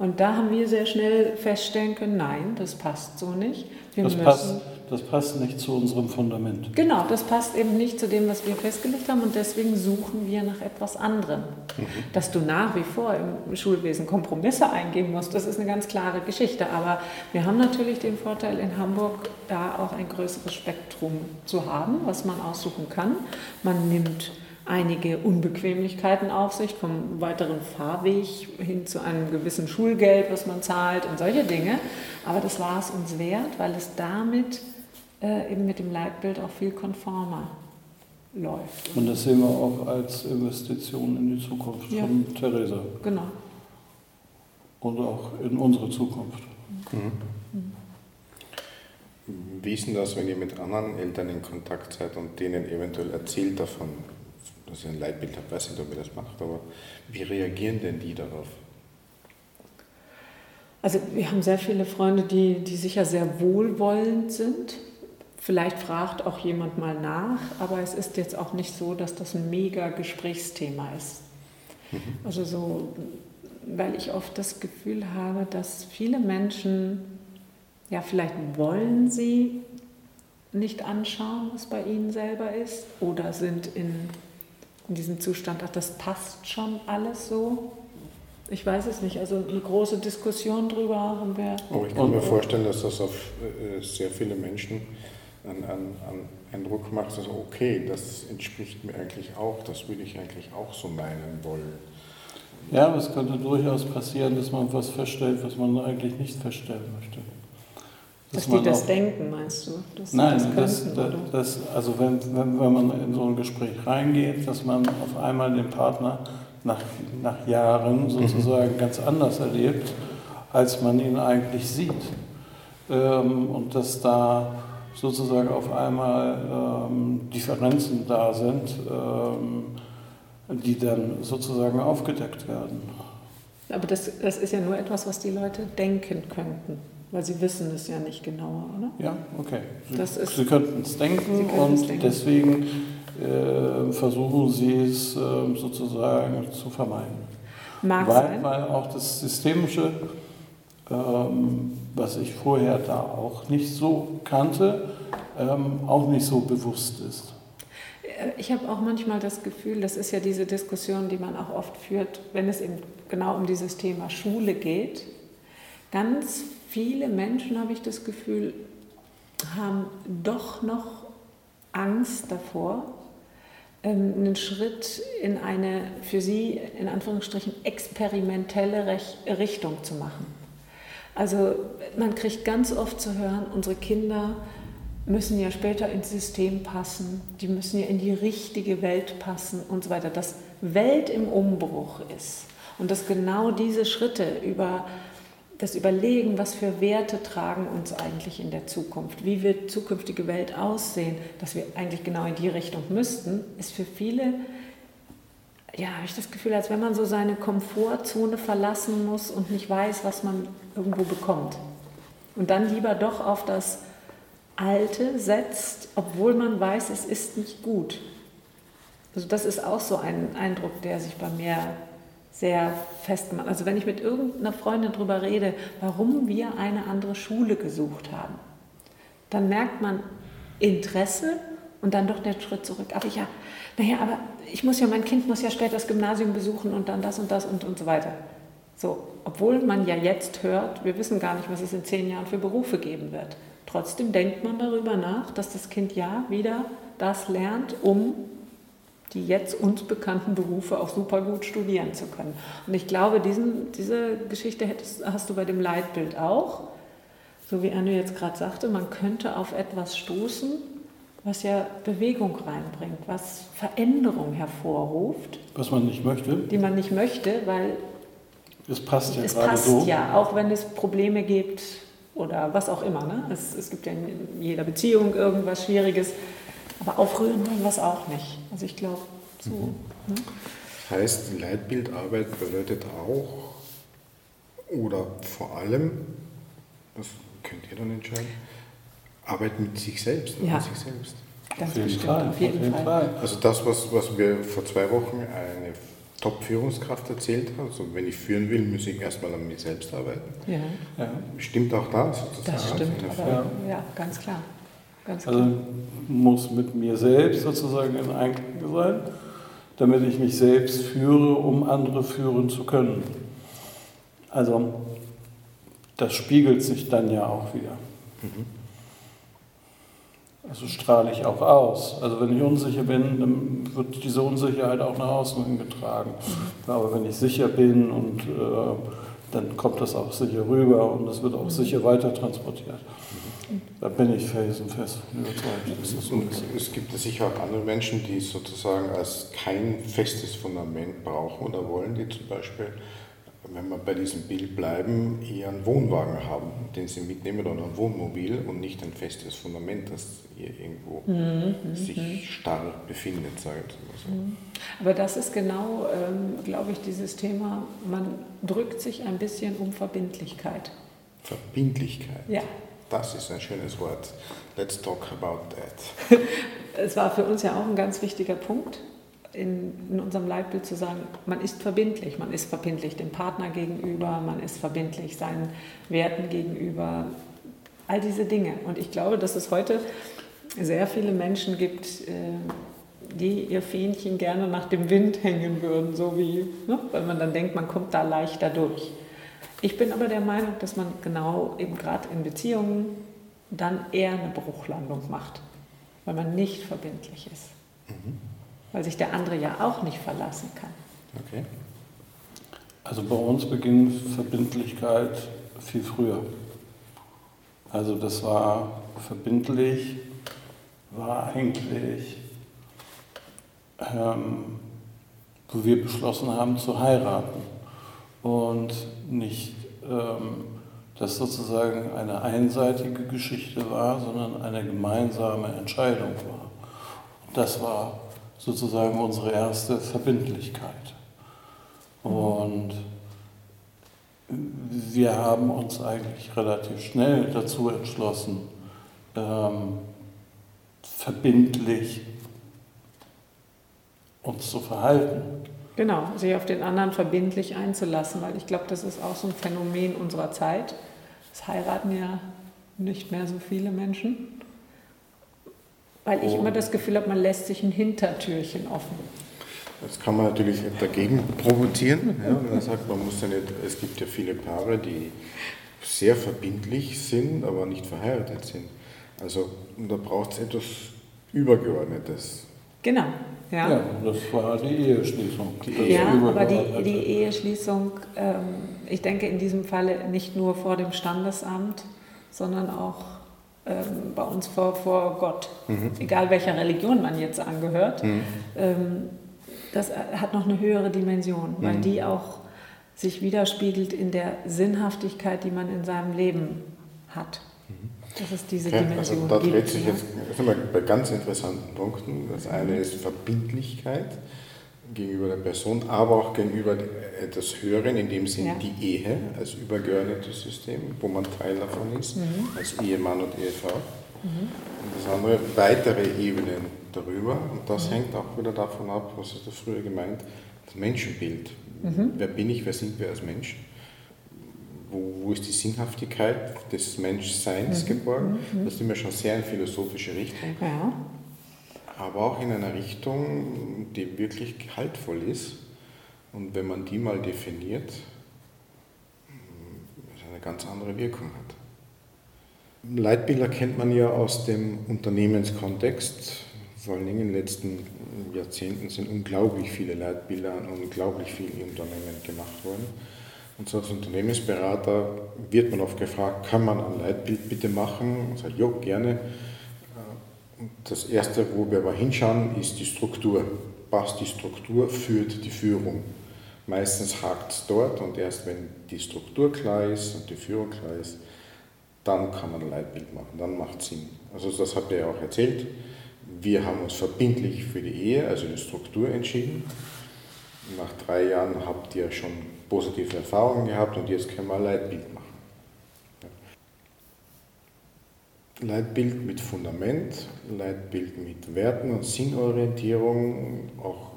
Speaker 3: Und da haben wir sehr schnell feststellen können, nein, das passt so nicht.
Speaker 2: Wir das, passt, das passt nicht zu unserem Fundament.
Speaker 3: Genau, das passt eben nicht zu dem, was wir festgelegt haben und deswegen suchen wir nach etwas anderem. Mhm. Dass du nach wie vor im Schulwesen Kompromisse eingehen musst, das ist eine ganz klare Geschichte. Aber wir haben natürlich den Vorteil in Hamburg, da auch ein größeres Spektrum zu haben, was man aussuchen kann. Man nimmt einige Unbequemlichkeiten auf sich, vom weiteren Fahrweg hin zu einem gewissen Schulgeld, was man zahlt und solche Dinge. Aber das war es uns wert, weil es damit äh, eben mit dem Leitbild auch viel konformer läuft.
Speaker 2: Und das sehen wir auch als Investition in die Zukunft ja. von Theresa.
Speaker 3: Genau.
Speaker 2: Und auch in unsere Zukunft. Mhm.
Speaker 1: Mhm. Wie ist denn das, wenn ihr mit anderen Eltern in Kontakt seid und denen eventuell erzählt davon, dass ihr ein Leitbild habt, weiß nicht, ob ihr das macht, aber wie reagieren denn die darauf?
Speaker 3: Also wir haben sehr viele Freunde, die, die sicher sehr wohlwollend sind. Vielleicht fragt auch jemand mal nach, aber es ist jetzt auch nicht so, dass das ein mega Gesprächsthema ist. Mhm. Also so, weil ich oft das Gefühl habe, dass viele Menschen, ja vielleicht wollen sie nicht anschauen, was bei ihnen selber ist, oder sind in, in diesem Zustand, ach, das passt schon alles so. Ich weiß es nicht. Also eine große Diskussion darüber haben wir.
Speaker 1: Aber ich kann mir vorstellen, dass das auf äh, sehr viele Menschen einen, einen, einen Eindruck macht, also okay, das entspricht mir eigentlich auch, das würde ich eigentlich auch so meinen wollen.
Speaker 2: Ja, aber es könnte durchaus passieren, dass man was feststellt, was man eigentlich nicht feststellen möchte.
Speaker 3: Dass, dass die das denken, meinst du?
Speaker 2: Dass nein, das, könnten, das, das, also wenn, wenn, wenn man in so ein Gespräch reingeht, dass man auf einmal den Partner nach, nach Jahren mhm. sozusagen mhm. ganz anders erlebt, als man ihn eigentlich sieht. Ähm, und dass da sozusagen auf einmal ähm, Differenzen da sind, ähm, die dann sozusagen aufgedeckt werden.
Speaker 3: Aber das, das ist ja nur etwas, was die Leute denken könnten. Weil sie wissen es ja nicht genauer, oder?
Speaker 2: Ja, okay. Sie, sie könnten es denken und denken. deswegen äh, versuchen sie es äh, sozusagen zu vermeiden. Mag weil, sein. weil auch das Systemische, ähm, was ich vorher da auch nicht so kannte, ähm, auch nicht so bewusst ist.
Speaker 3: Äh, ich habe auch manchmal das Gefühl, das ist ja diese Diskussion, die man auch oft führt, wenn es eben genau um dieses Thema Schule geht. Ganz viele Menschen, habe ich das Gefühl, haben doch noch Angst davor, ähm, einen Schritt in eine für sie in Anführungsstrichen experimentelle Richtung zu machen. Also man kriegt ganz oft zu hören, unsere Kinder müssen ja später ins System passen, die müssen ja in die richtige Welt passen und so weiter. Dass Welt im Umbruch ist und dass genau diese Schritte über das Überlegen, was für Werte tragen uns eigentlich in der Zukunft, wie wird zukünftige Welt aussehen, dass wir eigentlich genau in die Richtung müssten, ist für viele, ja, habe ich das Gefühl, als wenn man so seine Komfortzone verlassen muss und nicht weiß, was man irgendwo bekommt. Und dann lieber doch auf das Alte setzt, obwohl man weiß, es ist nicht gut. Also das ist auch so ein Eindruck, der sich bei mir sehr festgemacht. Also wenn ich mit irgendeiner Freundin darüber rede, warum wir eine andere Schule gesucht haben, dann merkt man Interesse und dann doch der Schritt zurück. Aber ja, naja, aber ich muss ja, mein Kind muss ja später das Gymnasium besuchen und dann das und das und, und so weiter. So, obwohl man ja jetzt hört, wir wissen gar nicht, was es in zehn Jahren für Berufe geben wird. Trotzdem denkt man darüber nach, dass das Kind ja wieder das lernt, um die jetzt uns bekannten Berufe auch super gut studieren zu können. Und ich glaube, diesen, diese Geschichte hättest, hast du bei dem Leitbild auch. So wie Anne jetzt gerade sagte, man könnte auf etwas stoßen, was ja Bewegung reinbringt, was Veränderung hervorruft.
Speaker 2: Was man nicht möchte.
Speaker 3: Die man nicht möchte, weil
Speaker 2: es passt ja
Speaker 3: es passt so. ja, auch wenn es Probleme gibt oder was auch immer. Ne? Es, es gibt ja in jeder Beziehung irgendwas Schwieriges. Aber aufrühren wollen wir es auch nicht. Also ich glaube, so. Mhm.
Speaker 1: Ne? Heißt, Leitbildarbeit bedeutet auch oder vor allem, das könnt ihr dann entscheiden, Arbeit mit sich selbst,
Speaker 3: ja.
Speaker 1: mit sich selbst.
Speaker 3: Ganz auf jeden bestimmt, Fall. auf jeden, auf jeden Fall. Fall.
Speaker 1: Also das, was, was mir vor zwei Wochen eine Top-Führungskraft erzählt hat, also wenn ich führen will, muss ich erstmal an mir selbst arbeiten. Ja. ja. Stimmt auch das?
Speaker 3: Sozusagen? Das stimmt, aber, ja, ganz klar.
Speaker 2: Ganz also muss mit mir selbst sozusagen in Einklang sein, damit ich mich selbst führe, um andere führen zu können. Also das spiegelt sich dann ja auch wieder. Mhm. Also strahle ich auch aus. Also wenn ich unsicher bin, dann wird diese Unsicherheit auch nach außen hingetragen. Mhm. Aber wenn ich sicher bin und äh, dann kommt das auch sicher rüber und es wird auch mhm. sicher weiter transportiert. Da bin ich felsenfest überzeugt.
Speaker 1: Es gibt sicher auch andere Menschen, die sozusagen als kein festes Fundament brauchen oder wollen, die zum Beispiel wenn wir bei diesem Bild bleiben, eher einen Wohnwagen haben, den sie mitnehmen oder ein Wohnmobil und nicht ein festes Fundament, das hier irgendwo mhm, mhm sich mhm. starr befindet, sage ich mal so. Mhm.
Speaker 3: Aber das ist genau, ähm, glaube ich, dieses Thema, man drückt sich ein bisschen um Verbindlichkeit.
Speaker 1: Verbindlichkeit?
Speaker 3: Ja.
Speaker 1: Das ist ein schönes Wort. Let's talk about that. *laughs*
Speaker 3: es war für uns ja auch ein ganz wichtiger Punkt, in, in, unserem Leitbild zu sagen, man ist verbindlich. Man ist verbindlich dem Partner gegenüber, man ist verbindlich seinen Werten gegenüber, all diese Dinge. Und ich glaube, dass es heute sehr viele Menschen gibt, äh, die ihr Fähnchen gerne nach dem Wind hängen würden, so wie, ne, weil man dann denkt, man kommt da leichter durch. Ich bin aber der Meinung, dass man genau eben gerade in Beziehungen dann eher eine Bruchlandung macht, weil man nicht verbindlich ist. Mhm. Weil sich der andere ja auch nicht verlassen kann.
Speaker 1: Okay.
Speaker 2: Also bei uns beginnt Verbindlichkeit viel früher. Also das war verbindlich, war eigentlich, ähm, wo wir beschlossen haben zu heiraten und nicht ähm, das sozusagen eine einseitige Geschichte war, sondern eine gemeinsame Entscheidung war. Und das war sozusagen unsere erste Verbindlichkeit. Und wir haben uns eigentlich relativ schnell dazu entschlossen, ähm, verbindlich uns zu verhalten.
Speaker 3: Genau, sich auf den anderen verbindlich einzulassen, weil ich glaube, das ist auch so ein Phänomen unserer Zeit. Es heiraten ja nicht mehr so viele Menschen, weil ich oh. immer das Gefühl habe, man lässt sich ein Hintertürchen offen.
Speaker 1: Das kann man natürlich dagegen provozieren, ja, wenn man sagt, man muss ja nicht, es gibt ja viele Paare, die sehr verbindlich sind, aber nicht verheiratet sind. Also da braucht es etwas Übergeordnetes.
Speaker 3: Genau, ja.
Speaker 2: ja, das war die Eheschließung.
Speaker 3: Die ja, aber die, die Eheschließung, ähm, ich denke in diesem Falle nicht nur vor dem Standesamt, sondern auch ähm, bei uns vor, vor Gott, mhm. egal welcher Religion man jetzt angehört. Mhm. Ähm, das hat noch eine höhere Dimension, weil mhm. die auch sich widerspiegelt in der Sinnhaftigkeit, die man in seinem Leben hat. Das ist diese ja, Dimension.
Speaker 1: Also da dreht sich jetzt sind wir bei ganz interessanten Punkten. Das eine ist Verbindlichkeit gegenüber der Person, aber auch gegenüber etwas Höheren, in dem Sinn ja. die Ehe als übergeordnetes System, wo man Teil davon ist, mhm. als Ehemann und Ehefrau. Mhm. Und das andere weitere Ebenen darüber. Und das mhm. hängt auch wieder davon ab, was hast du früher gemeint, das Menschenbild. Mhm. Wer bin ich, wer sind wir als Menschen? Wo, wo ist die Sinnhaftigkeit des Menschseins mhm. geborgen? Mhm. Das sind wir schon sehr in philosophische Richtung. Ja. Aber auch in einer Richtung, die wirklich haltvoll ist. Und wenn man die mal definiert, mm, eine ganz andere Wirkung hat. Leitbilder kennt man ja aus dem Unternehmenskontext. Vor allen Dingen in den letzten Jahrzehnten sind unglaublich viele Leitbilder an unglaublich vielen Unternehmen gemacht worden. Und so als Unternehmensberater wird man oft gefragt, kann man ein Leitbild bitte machen? Und sagt, jo, gerne. Das Erste, wo wir aber hinschauen, ist die Struktur. Passt die Struktur, führt die Führung. Meistens hakt es dort und erst wenn die Struktur klar ist und die Führung klar ist, dann kann man ein Leitbild machen, dann macht es Sinn. Also das habt ihr ja auch erzählt. Wir haben uns verbindlich für die Ehe, also die Struktur entschieden. Nach drei Jahren habt ihr schon positive Erfahrungen gehabt und jetzt können wir ein Leitbild machen. Leitbild mit Fundament, Leitbild mit Werten und Sinnorientierung, auch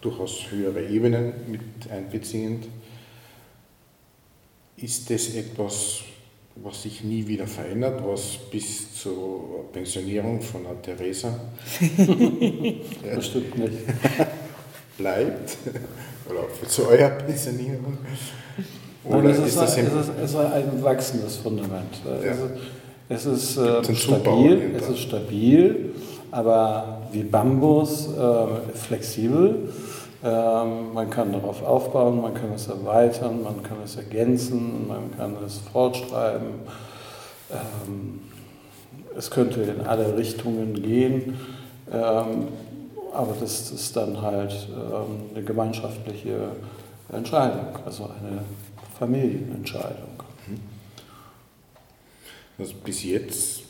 Speaker 1: durchaus höhere Ebenen mit einbeziehend. Ist das etwas, was sich nie wieder verändert, was bis zur Pensionierung von der Theresa *laughs* *laughs*
Speaker 2: nicht.
Speaker 1: bleibt? Oder zu eurer Pensionierung?
Speaker 2: Oder es ist, ist, das ein, es, ist, es ist ein wachsendes Fundament. Ja. Es ist, es ist äh, stabil, es ist stabil, aber wie Bambus äh, flexibel. Ähm, man kann darauf aufbauen, man kann es erweitern, man kann es ergänzen, man kann es fortschreiben. Ähm, es könnte in alle Richtungen gehen. Ähm, aber das ist dann halt ähm, eine gemeinschaftliche Entscheidung, also eine Familienentscheidung.
Speaker 1: Also bis jetzt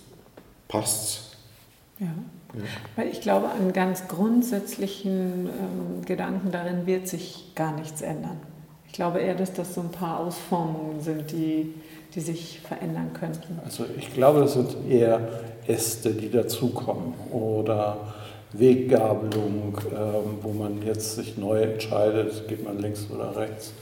Speaker 1: passt es.
Speaker 3: Ja. ja. Weil ich glaube, an ganz grundsätzlichen ähm, Gedanken darin wird sich gar nichts ändern. Ich glaube eher, dass das so ein paar Ausformungen sind, die, die sich verändern könnten.
Speaker 2: Also ich glaube, das sind eher Äste, die dazukommen oder Weggabelung, ähm, wo man jetzt sich neu entscheidet, geht man links oder rechts.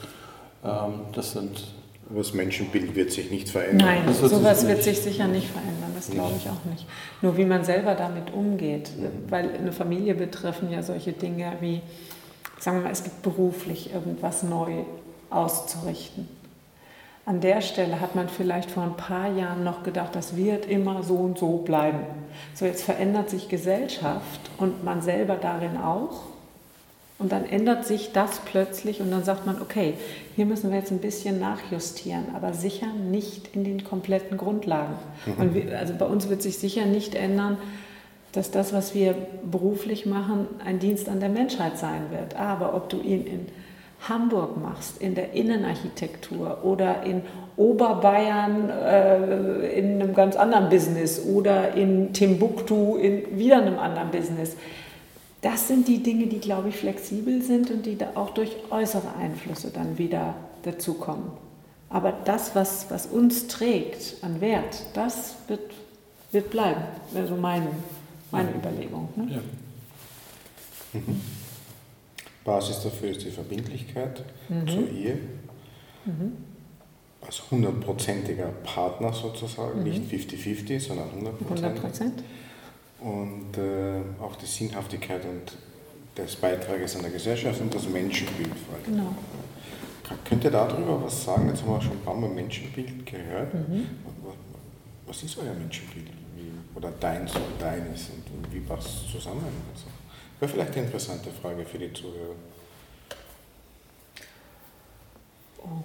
Speaker 2: Ähm, das sind
Speaker 1: aber das Menschenbild wird sich nicht verändern.
Speaker 3: Nein, das sowas wird sich sicher nicht verändern, das glaube ich auch nicht. Nur wie man selber damit umgeht, mhm. weil eine Familie betreffen ja solche Dinge wie, sagen wir mal, es gibt beruflich irgendwas neu auszurichten. An der Stelle hat man vielleicht vor ein paar Jahren noch gedacht, das wird immer so und so bleiben. So, jetzt verändert sich Gesellschaft und man selber darin auch. Und dann ändert sich das plötzlich und dann sagt man, okay, hier müssen wir jetzt ein bisschen nachjustieren, aber sicher nicht in den kompletten Grundlagen. Mhm. Wir, also bei uns wird sich sicher nicht ändern, dass das, was wir beruflich machen, ein Dienst an der Menschheit sein wird. Aber ob du ihn in Hamburg machst, in der Innenarchitektur oder in Oberbayern äh, in einem ganz anderen Business oder in Timbuktu in wieder einem anderen Business. Das sind die Dinge, die, glaube ich, flexibel sind und die da auch durch äußere Einflüsse dann wieder dazukommen. Aber das, was, was uns trägt an Wert, das wird, wird bleiben. Also mein, meine ja. Überlegung. Ne? Ja.
Speaker 1: Mhm. Basis dafür ist die Verbindlichkeit mhm. zur Ehe. Mhm. Als hundertprozentiger Partner sozusagen, mhm. nicht 50-50, sondern 100 Prozent. Und äh, auch die Sinnhaftigkeit und des Beitrages an der Gesellschaft und das Menschenbild vor allem. Genau. Könnt ihr darüber was sagen? Jetzt haben wir schon ein paar Mal Menschenbild gehört. Mhm. Was ist euer Menschenbild? Oder deins und deines? Und wie passt es zusammen? Also, Wäre vielleicht eine interessante Frage für die Zuhörer.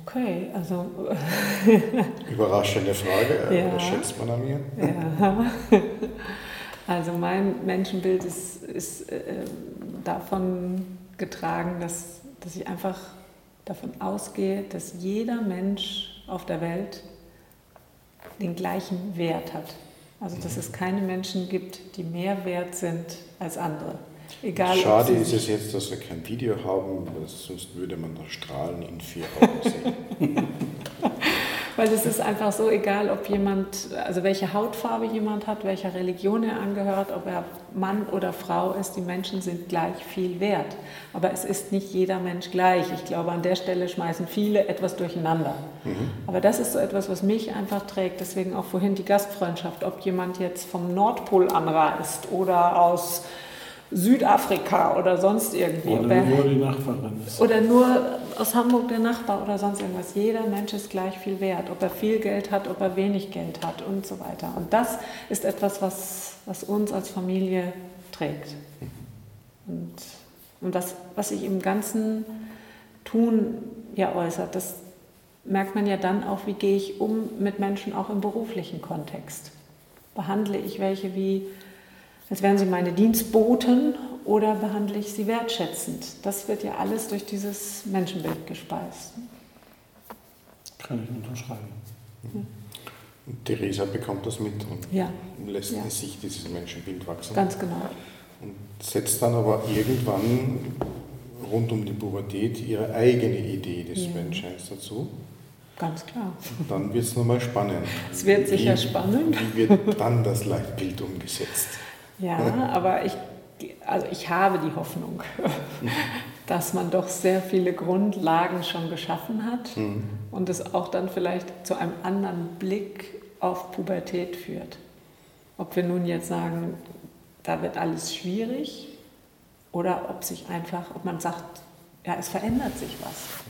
Speaker 3: Okay, also. *laughs*
Speaker 1: Überraschende Frage, ja. oder schätzt man an mir? Ja. *laughs*
Speaker 3: Also mein Menschenbild ist, ist äh, davon getragen, dass, dass ich einfach davon ausgehe, dass jeder Mensch auf der Welt den gleichen Wert hat. Also dass es keine Menschen gibt, die mehr wert sind als andere.
Speaker 1: Egal, Schade ist es jetzt, dass wir kein Video haben, sonst würde man da Strahlen in vier Augen sehen. *laughs*
Speaker 3: Weil es ist einfach so, egal ob jemand, also welche Hautfarbe jemand hat, welcher Religion er angehört, ob er Mann oder Frau ist, die Menschen sind gleich viel wert. Aber es ist nicht jeder Mensch gleich. Ich glaube, an der Stelle schmeißen viele etwas durcheinander. Mhm. Aber das ist so etwas, was mich einfach trägt. Deswegen auch vorhin die Gastfreundschaft. Ob jemand jetzt vom Nordpol anreist oder aus Südafrika oder sonst irgendwie.
Speaker 2: Oder nur die Nachbarin ist.
Speaker 3: Oder nur aus Hamburg der Nachbar oder sonst irgendwas. Jeder Mensch ist gleich viel wert, ob er viel Geld hat, ob er wenig Geld hat und so weiter. Und das ist etwas, was, was uns als Familie trägt. Und, und das, was sich im ganzen Tun ja äußert, das merkt man ja dann auch, wie gehe ich um mit Menschen auch im beruflichen Kontext. Behandle ich welche wie als wären sie meine Dienstboten oder behandle ich sie wertschätzend. Das wird ja alles durch dieses Menschenbild gespeist.
Speaker 2: Kann ich unterschreiben.
Speaker 1: Ja. Und Theresa bekommt das mit und ja. lässt ja. sich dieses Menschenbild wachsen.
Speaker 3: Ganz genau.
Speaker 1: Und setzt dann aber irgendwann rund um die Pubertät ihre eigene Idee des ja. Menschseins dazu.
Speaker 3: Ganz klar.
Speaker 1: Und dann wird es nochmal spannend.
Speaker 3: Es wird sicher wie, spannend.
Speaker 1: Wie wird dann das Leitbild umgesetzt?
Speaker 3: Ja, aber ich, also ich habe die Hoffnung, *laughs* dass man doch sehr viele Grundlagen schon geschaffen hat mhm. und es auch dann vielleicht zu einem anderen Blick auf Pubertät führt. Ob wir nun jetzt sagen, da wird alles schwierig oder ob sich einfach, ob man sagt, ja, es verändert sich was.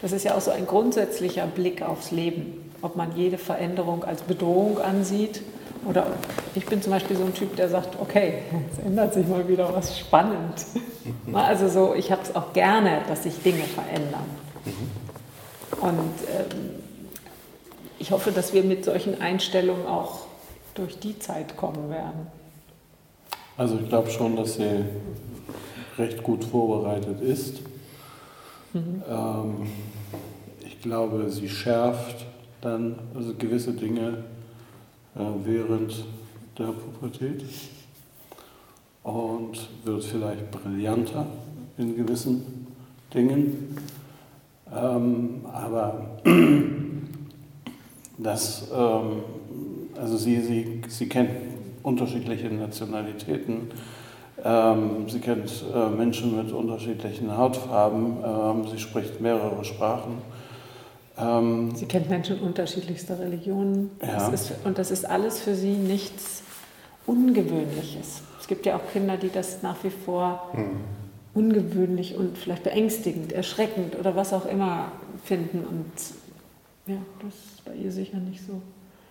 Speaker 3: Das ist ja auch so ein grundsätzlicher Blick aufs Leben, ob man jede Veränderung als Bedrohung ansieht oder ich bin zum Beispiel so ein Typ, der sagt, okay, es ändert sich mal wieder was spannend. Also so, ich habe es auch gerne, dass sich Dinge verändern. Und ähm, ich hoffe, dass wir mit solchen Einstellungen auch durch die Zeit kommen werden.
Speaker 2: Also ich glaube schon, dass sie recht gut vorbereitet ist. Mhm. Ähm, ich glaube, sie schärft dann also gewisse Dinge während der Pubertät und wird vielleicht brillanter in gewissen Dingen. Ähm, aber *clears throat* das, ähm, also sie, sie, sie kennt unterschiedliche Nationalitäten, ähm, sie kennt äh, Menschen mit unterschiedlichen Hautfarben, ähm, sie spricht mehrere Sprachen.
Speaker 3: Ähm, sie kennt Menschen unterschiedlichster Religionen. Ja. Das ist, und das ist alles für sie nichts Ungewöhnliches. Es gibt ja auch Kinder, die das nach wie vor hm. ungewöhnlich und vielleicht beängstigend, erschreckend oder was auch immer finden. Und ja, das ist bei ihr sicher nicht so.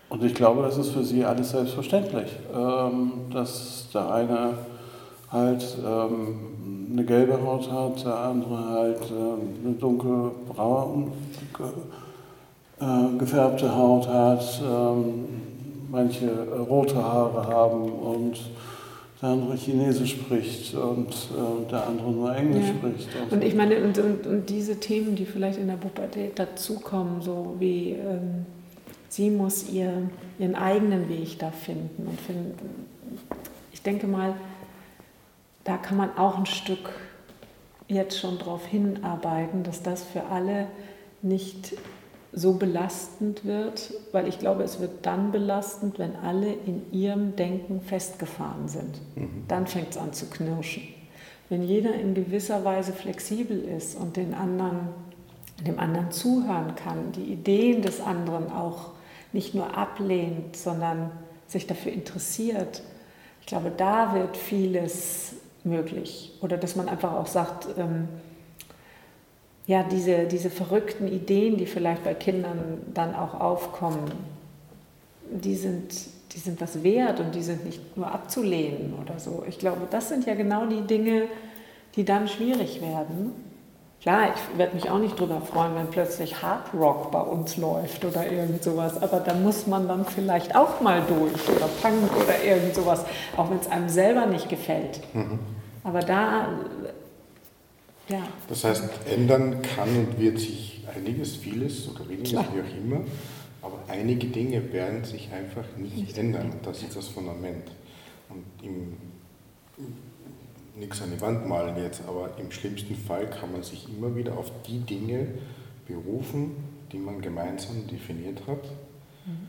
Speaker 2: Und ich glaube, das ist für sie alles selbstverständlich, ähm, dass der eine halt ähm, eine gelbe Haut hat, der andere halt äh, eine dunkelbraun äh, gefärbte Haut hat, ähm, manche rote Haare haben und der andere Chinesisch spricht und äh, der andere nur Englisch ja. spricht.
Speaker 3: Und, und ich meine, und, und, und, diese Themen, die vielleicht in der Pubertät dazukommen, so wie ähm, sie muss ihr, ihren eigenen Weg da finden und finden. Ich denke mal, da kann man auch ein Stück jetzt schon darauf hinarbeiten, dass das für alle nicht so belastend wird, weil ich glaube, es wird dann belastend, wenn alle in ihrem Denken festgefahren sind. Mhm. Dann fängt es an zu knirschen. Wenn jeder in gewisser Weise flexibel ist und den anderen, dem anderen zuhören kann, die Ideen des anderen auch nicht nur ablehnt, sondern sich dafür interessiert, ich glaube, da wird vieles möglich. Oder dass man einfach auch sagt, ähm, ja, diese, diese verrückten Ideen, die vielleicht bei Kindern dann auch aufkommen, die sind, die sind was wert und die sind nicht nur abzulehnen oder so. Ich glaube, das sind ja genau die Dinge, die dann schwierig werden. Klar, ich werde mich auch nicht drüber freuen, wenn plötzlich Hard Rock bei uns läuft oder irgend sowas, aber da muss man dann vielleicht auch mal durch oder Punk oder irgend sowas, auch wenn es einem selber nicht gefällt. Mhm. Aber da,
Speaker 1: ja. Das heißt, ändern kann und wird sich einiges, vieles oder weniges, Klar. wie auch immer, aber einige Dinge werden sich einfach nicht, nicht ändern. Das ist das Fundament. Und im, nichts an die Wand malen jetzt, aber im schlimmsten Fall kann man sich immer wieder auf die Dinge berufen, die man gemeinsam definiert hat. Mhm.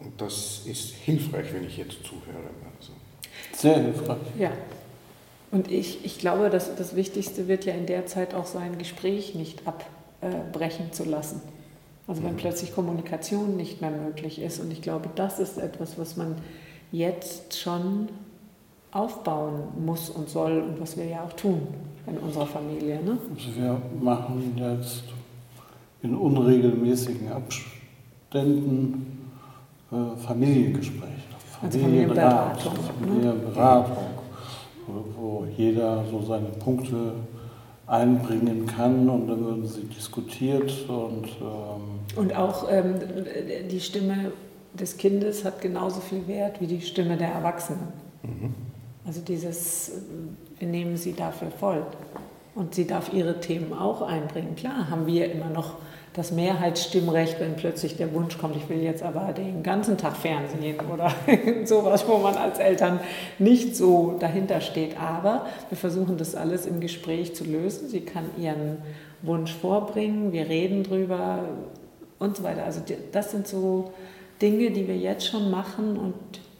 Speaker 1: Und das ist hilfreich, wenn ich jetzt zuhöre. Also.
Speaker 2: Sehr hilfreich.
Speaker 3: Ja. Und ich, ich glaube, dass das Wichtigste wird ja in der Zeit auch sein, Gespräch nicht abbrechen zu lassen. Also wenn mhm. plötzlich Kommunikation nicht mehr möglich ist. Und ich glaube, das ist etwas, was man jetzt schon aufbauen muss und soll und was wir ja auch tun in unserer Familie. Ne?
Speaker 2: Also wir machen jetzt in unregelmäßigen Abständen äh, Familiengespräche.
Speaker 3: Also Familienberatung.
Speaker 2: Familienberatung, wo, wo jeder so seine Punkte einbringen kann und dann würden sie diskutiert und
Speaker 3: ähm und auch ähm, die Stimme des Kindes hat genauso viel Wert wie die Stimme der Erwachsenen. Mhm. Also dieses, wir nehmen sie dafür voll und sie darf ihre Themen auch einbringen. Klar haben wir immer noch das Mehrheitsstimmrecht, wenn plötzlich der Wunsch kommt, ich will jetzt aber den ganzen Tag Fernsehen oder *laughs* sowas, wo man als Eltern nicht so dahinter steht. Aber wir versuchen das alles im Gespräch zu lösen. Sie kann ihren Wunsch vorbringen, wir reden drüber und so weiter. Also das sind so Dinge, die wir jetzt schon machen und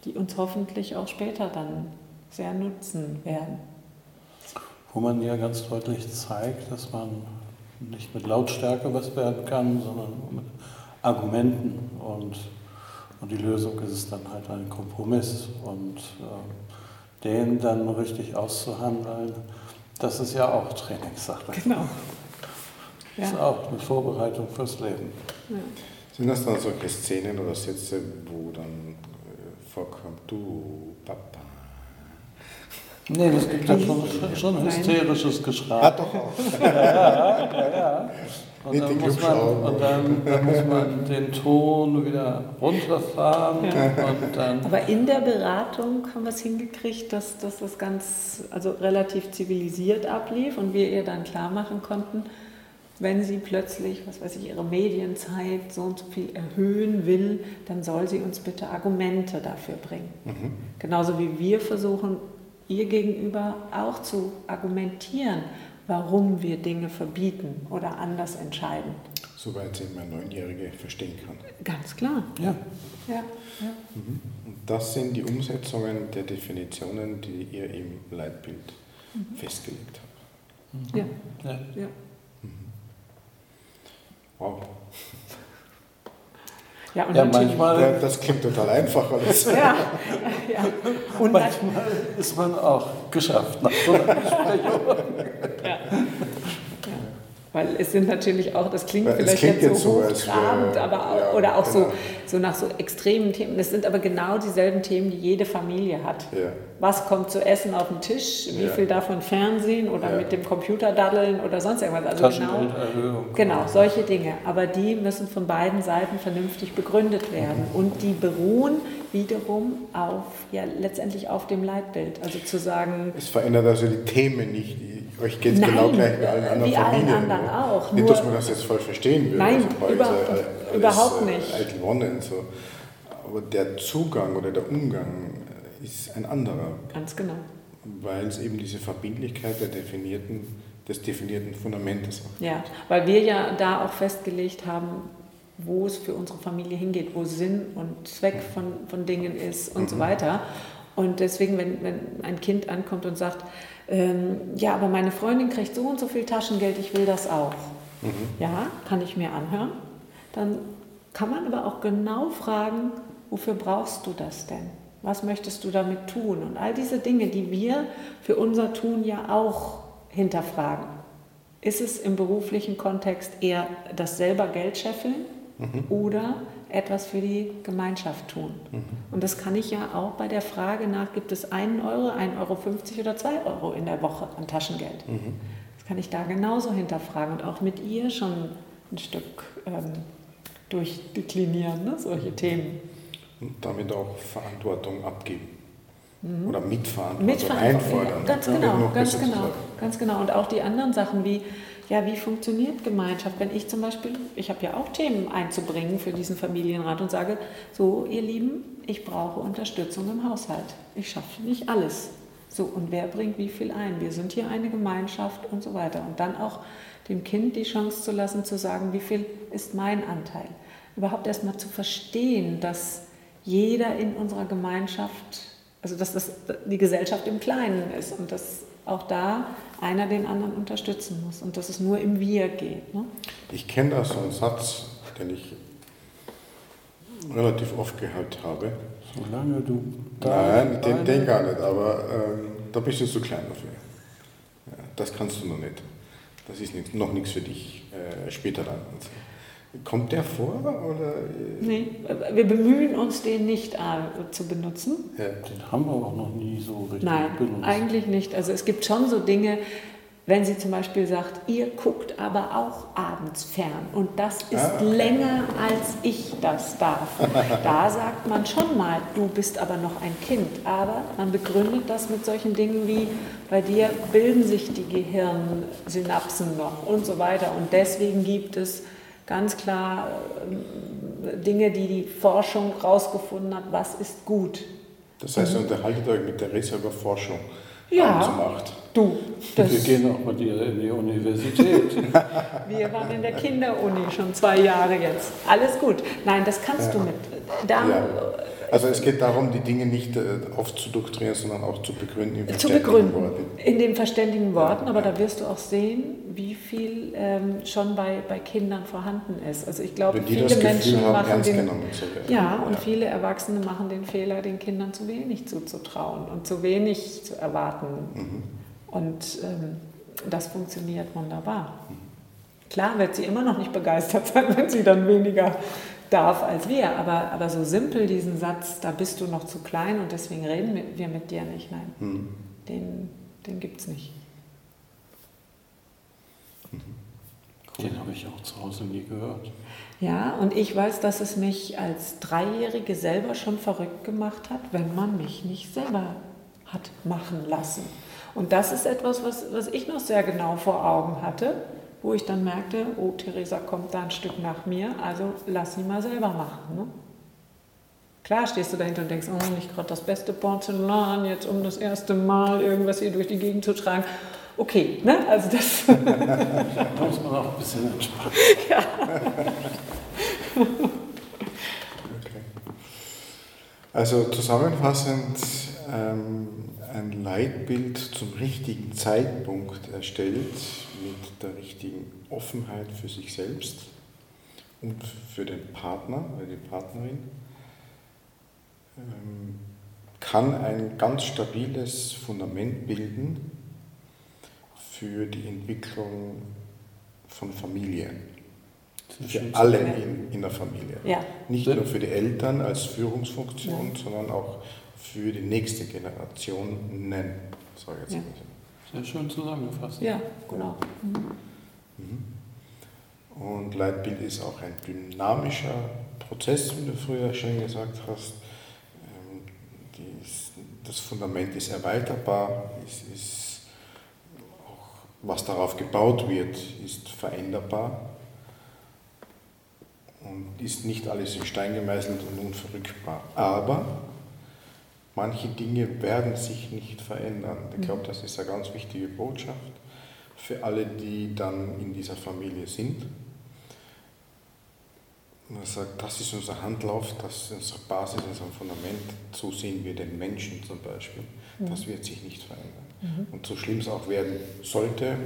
Speaker 3: die uns hoffentlich auch später dann sehr nutzen werden.
Speaker 2: Wo man ja ganz deutlich zeigt, dass man nicht mit Lautstärke was werden kann, sondern mit Argumenten. Und, und die Lösung ist es dann halt ein Kompromiss. Und äh, den dann richtig auszuhandeln, das ist ja auch Trainingssache.
Speaker 3: Genau.
Speaker 2: Das ist auch eine Vorbereitung fürs Leben. Ja.
Speaker 1: Sind das dann solche Szenen oder Sätze, wo dann äh, vorkommt, du Papa,
Speaker 2: Nee, das gibt ja schon, schon hysterisches Geschrei.
Speaker 1: Ah, doch auch. *laughs*
Speaker 2: ja, ja, ja. Und, dann muss, man, und dann, dann, muss man den Ton wieder runterfahren. Ja. Und dann
Speaker 3: Aber in der Beratung haben wir es hingekriegt, dass, dass das ganz also relativ zivilisiert ablief und wir ihr dann klar machen konnten, wenn sie plötzlich, was weiß ich, ihre Medienzeit so und so viel erhöhen will, dann soll sie uns bitte Argumente dafür bringen. Mhm. Genauso wie wir versuchen, ihr gegenüber auch zu argumentieren, warum wir Dinge verbieten oder anders entscheiden.
Speaker 1: Soweit sie mein Neunjährige verstehen kann.
Speaker 3: Ganz klar.
Speaker 2: Ja.
Speaker 3: ja, ja.
Speaker 1: Mhm. Und das sind die Umsetzungen der Definitionen, die ihr im Leitbild mhm. festgelegt habt.
Speaker 3: Mhm. Ja. ja. ja.
Speaker 1: Wow.
Speaker 2: Ja, und ja, manchmal,
Speaker 1: das klingt total einfach alles. *laughs*
Speaker 3: ja, ja.
Speaker 2: Und manchmal ist man auch geschafft nach so einer Besprechung. *laughs*
Speaker 3: ja. Weil es sind natürlich auch, das klingt vielleicht klingt jetzt so hochtrabend, aber auch, ja, oder auch genau. so, so nach so extremen Themen. Das sind aber genau dieselben Themen, die jede Familie hat. Ja. Was kommt zu essen auf den Tisch? Wie ja. viel davon Fernsehen oder mit dem Computer daddeln oder sonst irgendwas?
Speaker 2: Also genau,
Speaker 3: genau, solche Dinge. Aber die müssen von beiden Seiten vernünftig begründet werden. Mhm. Und die beruhen wiederum auf, ja, letztendlich auf dem Leitbild. Also zu sagen.
Speaker 1: Es verändert also die Themen nicht. Euch geht es genau gleich wie allen anderen
Speaker 3: wie
Speaker 1: Familien.
Speaker 3: allen anderen auch.
Speaker 1: Nicht, dass man das jetzt voll verstehen will.
Speaker 3: Nein, also über, alles, überhaupt
Speaker 1: äh,
Speaker 3: nicht.
Speaker 1: Eitel und so. Aber der Zugang oder der Umgang ist ein anderer.
Speaker 3: Ganz genau.
Speaker 1: Weil es eben diese Verbindlichkeit der definierten, des definierten Fundamentes
Speaker 3: hat. Ja, weil wir ja da auch festgelegt haben, wo es für unsere Familie hingeht, wo Sinn und Zweck von, von Dingen ist und mhm. so weiter. Und deswegen, wenn, wenn ein Kind ankommt und sagt, ähm, ja, aber meine Freundin kriegt so und so viel Taschengeld, ich will das auch. Mhm. Ja, kann ich mir anhören. Dann kann man aber auch genau fragen, wofür brauchst du das denn? Was möchtest du damit tun? Und all diese Dinge, die wir für unser Tun ja auch hinterfragen. Ist es im beruflichen Kontext eher das selber Geld scheffeln mhm. oder etwas für die Gemeinschaft tun. Mhm. Und das kann ich ja auch bei der Frage nach, gibt es einen Euro, 1,50 Euro oder 2 Euro in der Woche an Taschengeld? Mhm. Das kann ich da genauso hinterfragen und auch mit ihr schon ein Stück ähm, durchdeklinieren, ne? solche Themen.
Speaker 1: Und damit auch Verantwortung abgeben. Mhm. Oder
Speaker 3: Mitverantwortung, also einfordern. Ganz genau, ganz genau, ganz genau. Und auch die anderen Sachen wie ja, wie funktioniert Gemeinschaft? Wenn ich zum Beispiel, ich habe ja auch Themen einzubringen für diesen Familienrat und sage, so ihr Lieben, ich brauche Unterstützung im Haushalt. Ich schaffe nicht alles. So, und wer bringt wie viel ein? Wir sind hier eine Gemeinschaft und so weiter. Und dann auch dem Kind die Chance zu lassen, zu sagen, wie viel ist mein Anteil? Überhaupt erstmal zu verstehen, dass jeder in unserer Gemeinschaft, also dass das die Gesellschaft im Kleinen ist und dass auch da einer den anderen unterstützen muss und dass es nur im Wir geht. Ne?
Speaker 1: Ich kenne da so einen Satz, den ich relativ oft gehört habe.
Speaker 2: Solange du
Speaker 1: da. Nein, den, den gar nicht, aber ähm, da bist du zu klein dafür. Ja, das kannst du noch nicht. Das ist nicht, noch nichts für dich äh, später dann. Kommt der vor? Oder?
Speaker 3: Nee, wir bemühen uns, den nicht äh, zu benutzen.
Speaker 2: Ja. Den haben wir auch noch nie so richtig
Speaker 3: Nein, benutzt. eigentlich nicht. Also es gibt schon so Dinge, wenn sie zum Beispiel sagt, ihr guckt aber auch abends fern und das ist ah, okay. länger als ich das darf. *laughs* da sagt man schon mal, du bist aber noch ein Kind. Aber man begründet das mit solchen Dingen wie, bei dir bilden sich die Gehirnsynapsen noch und so weiter. Und deswegen gibt es ganz klar äh, Dinge, die die Forschung herausgefunden hat, was ist gut.
Speaker 1: Das heißt, ihr unterhaltet euch mit Theresa über Forschung.
Speaker 3: Ja, du.
Speaker 2: Wir gehen auch mit ihr in die Universität. *laughs*
Speaker 3: Wir waren in der Kinderuni schon zwei Jahre jetzt. Alles gut. Nein, das kannst ja. du mit. Da, ja.
Speaker 1: Also es geht darum, die Dinge nicht äh, aufzudoktrinieren, sondern auch zu begründen
Speaker 3: in zu begründen, Worten. In den verständigen Worten, aber da wirst du auch sehen, wie viel ähm, schon bei, bei Kindern vorhanden ist. Also ich glaube, viele Menschen haben, machen den, ja, und ja. viele Erwachsene machen den Fehler, den Kindern zu wenig zuzutrauen und zu wenig zu erwarten. Mhm. Und ähm, das funktioniert wunderbar. Mhm. Klar wird sie immer noch nicht begeistert sein, *laughs* wenn sie dann weniger darf als wir. Aber, aber so simpel diesen Satz, da bist du noch zu klein und deswegen reden wir mit dir nicht. Nein, mhm. den, den gibt es nicht.
Speaker 1: Mhm.
Speaker 2: Den habe ich auch zu Hause nie gehört.
Speaker 3: Ja, und ich weiß, dass es mich als Dreijährige selber schon verrückt gemacht hat, wenn man mich nicht selber hat machen lassen. Und das ist etwas, was, was ich noch sehr genau vor Augen hatte, wo ich dann merkte, oh, Theresa kommt da ein Stück nach mir, also lass sie mal selber machen. Ne? Klar stehst du dahinter und denkst, oh, nicht gerade das beste Porzellan, jetzt um das erste Mal irgendwas hier durch die Gegend zu tragen. Okay, ne? Also das. *laughs*
Speaker 2: da muss man auch ein bisschen entspannen. Ja.
Speaker 1: okay. Also zusammenfassend, ähm, ein Leitbild zum richtigen Zeitpunkt erstellt, mit der richtigen Offenheit für sich selbst und für den Partner oder die Partnerin, ähm, kann ein ganz stabiles Fundament bilden für die Entwicklung von Familie. Für alle in, in der Familie. Ja. Nicht nur für die Eltern als Führungsfunktion, ja. sondern auch für die nächste Generation nennen.
Speaker 2: Sag jetzt ja. Sehr schön zusammengefasst.
Speaker 3: Ja, genau. Mhm.
Speaker 1: Mhm. Und Leitbild ist auch ein dynamischer Prozess, wie du früher schon gesagt hast. Ähm, das Fundament ist erweiterbar, es ist auch, was darauf gebaut wird, ist veränderbar und ist nicht alles in Stein gemeißelt und unverrückbar. Aber manche Dinge werden sich nicht verändern. Ich mhm. glaube, das ist eine ganz wichtige Botschaft für alle, die dann in dieser Familie sind. Man sagt, das ist unser Handlauf, das ist unsere Basis, unser Fundament. So sehen wir den Menschen zum Beispiel. Mhm. Das wird sich nicht verändern. Mhm. Und so schlimm es auch werden sollte,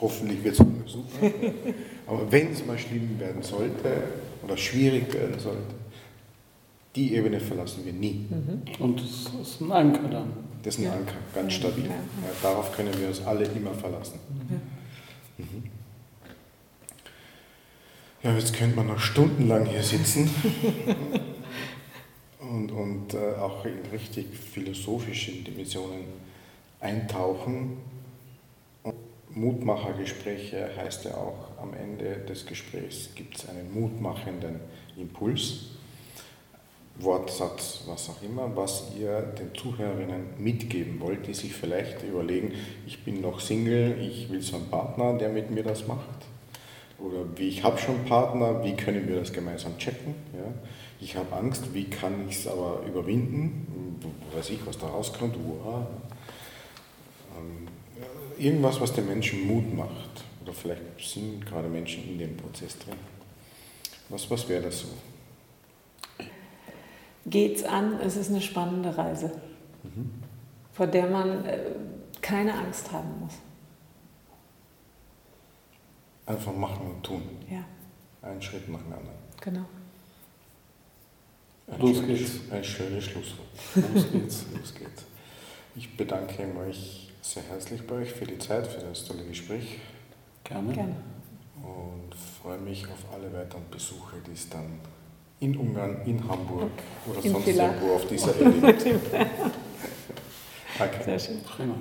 Speaker 1: hoffentlich wird es super, *laughs* aber wenn es mal schlimm werden sollte oder schwierig werden sollte, die Ebene verlassen wir nie.
Speaker 2: Mhm. Und das ist ein Anker dann.
Speaker 1: Das ist ein ja. Anker, ganz stabil. Ja. Darauf können wir uns alle immer verlassen. Mhm. Ja, jetzt könnte man noch stundenlang hier sitzen *laughs* und, und äh, auch in richtig philosophische Dimensionen eintauchen. Mutmachergespräche heißt ja auch, am Ende des Gesprächs gibt es einen mutmachenden Impuls. Wortsatz, was auch immer, was ihr den Zuhörerinnen mitgeben wollt, die sich vielleicht überlegen, ich bin noch Single, ich will so einen Partner, der mit mir das macht. Oder wie ich habe schon einen Partner, wie können wir das gemeinsam checken? Ja? Ich habe Angst, wie kann ich es aber überwinden? Weiß ich, was da rauskommt? Uah. Ähm, irgendwas, was den Menschen Mut macht. Oder vielleicht sind gerade Menschen in dem Prozess drin. Was, was wäre das so?
Speaker 3: Geht's an, es ist eine spannende Reise, mhm. vor der man äh, keine Angst haben muss.
Speaker 1: Einfach machen und tun.
Speaker 3: Ja.
Speaker 1: Einen Schritt nach dem anderen.
Speaker 3: Genau.
Speaker 1: Ein los schönes, geht's. Ein schönes Schlusswort. Los geht's, los geht's. Ich bedanke mich sehr herzlich bei euch für die Zeit, für das tolle Gespräch.
Speaker 2: Gerne. Gerne.
Speaker 1: Und freue mich auf alle weiteren Besuche, die es dann in Ungarn, in Hamburg oder in sonst Villach. irgendwo auf dieser Erde. *laughs* Danke.
Speaker 3: Sehr schön. Prima.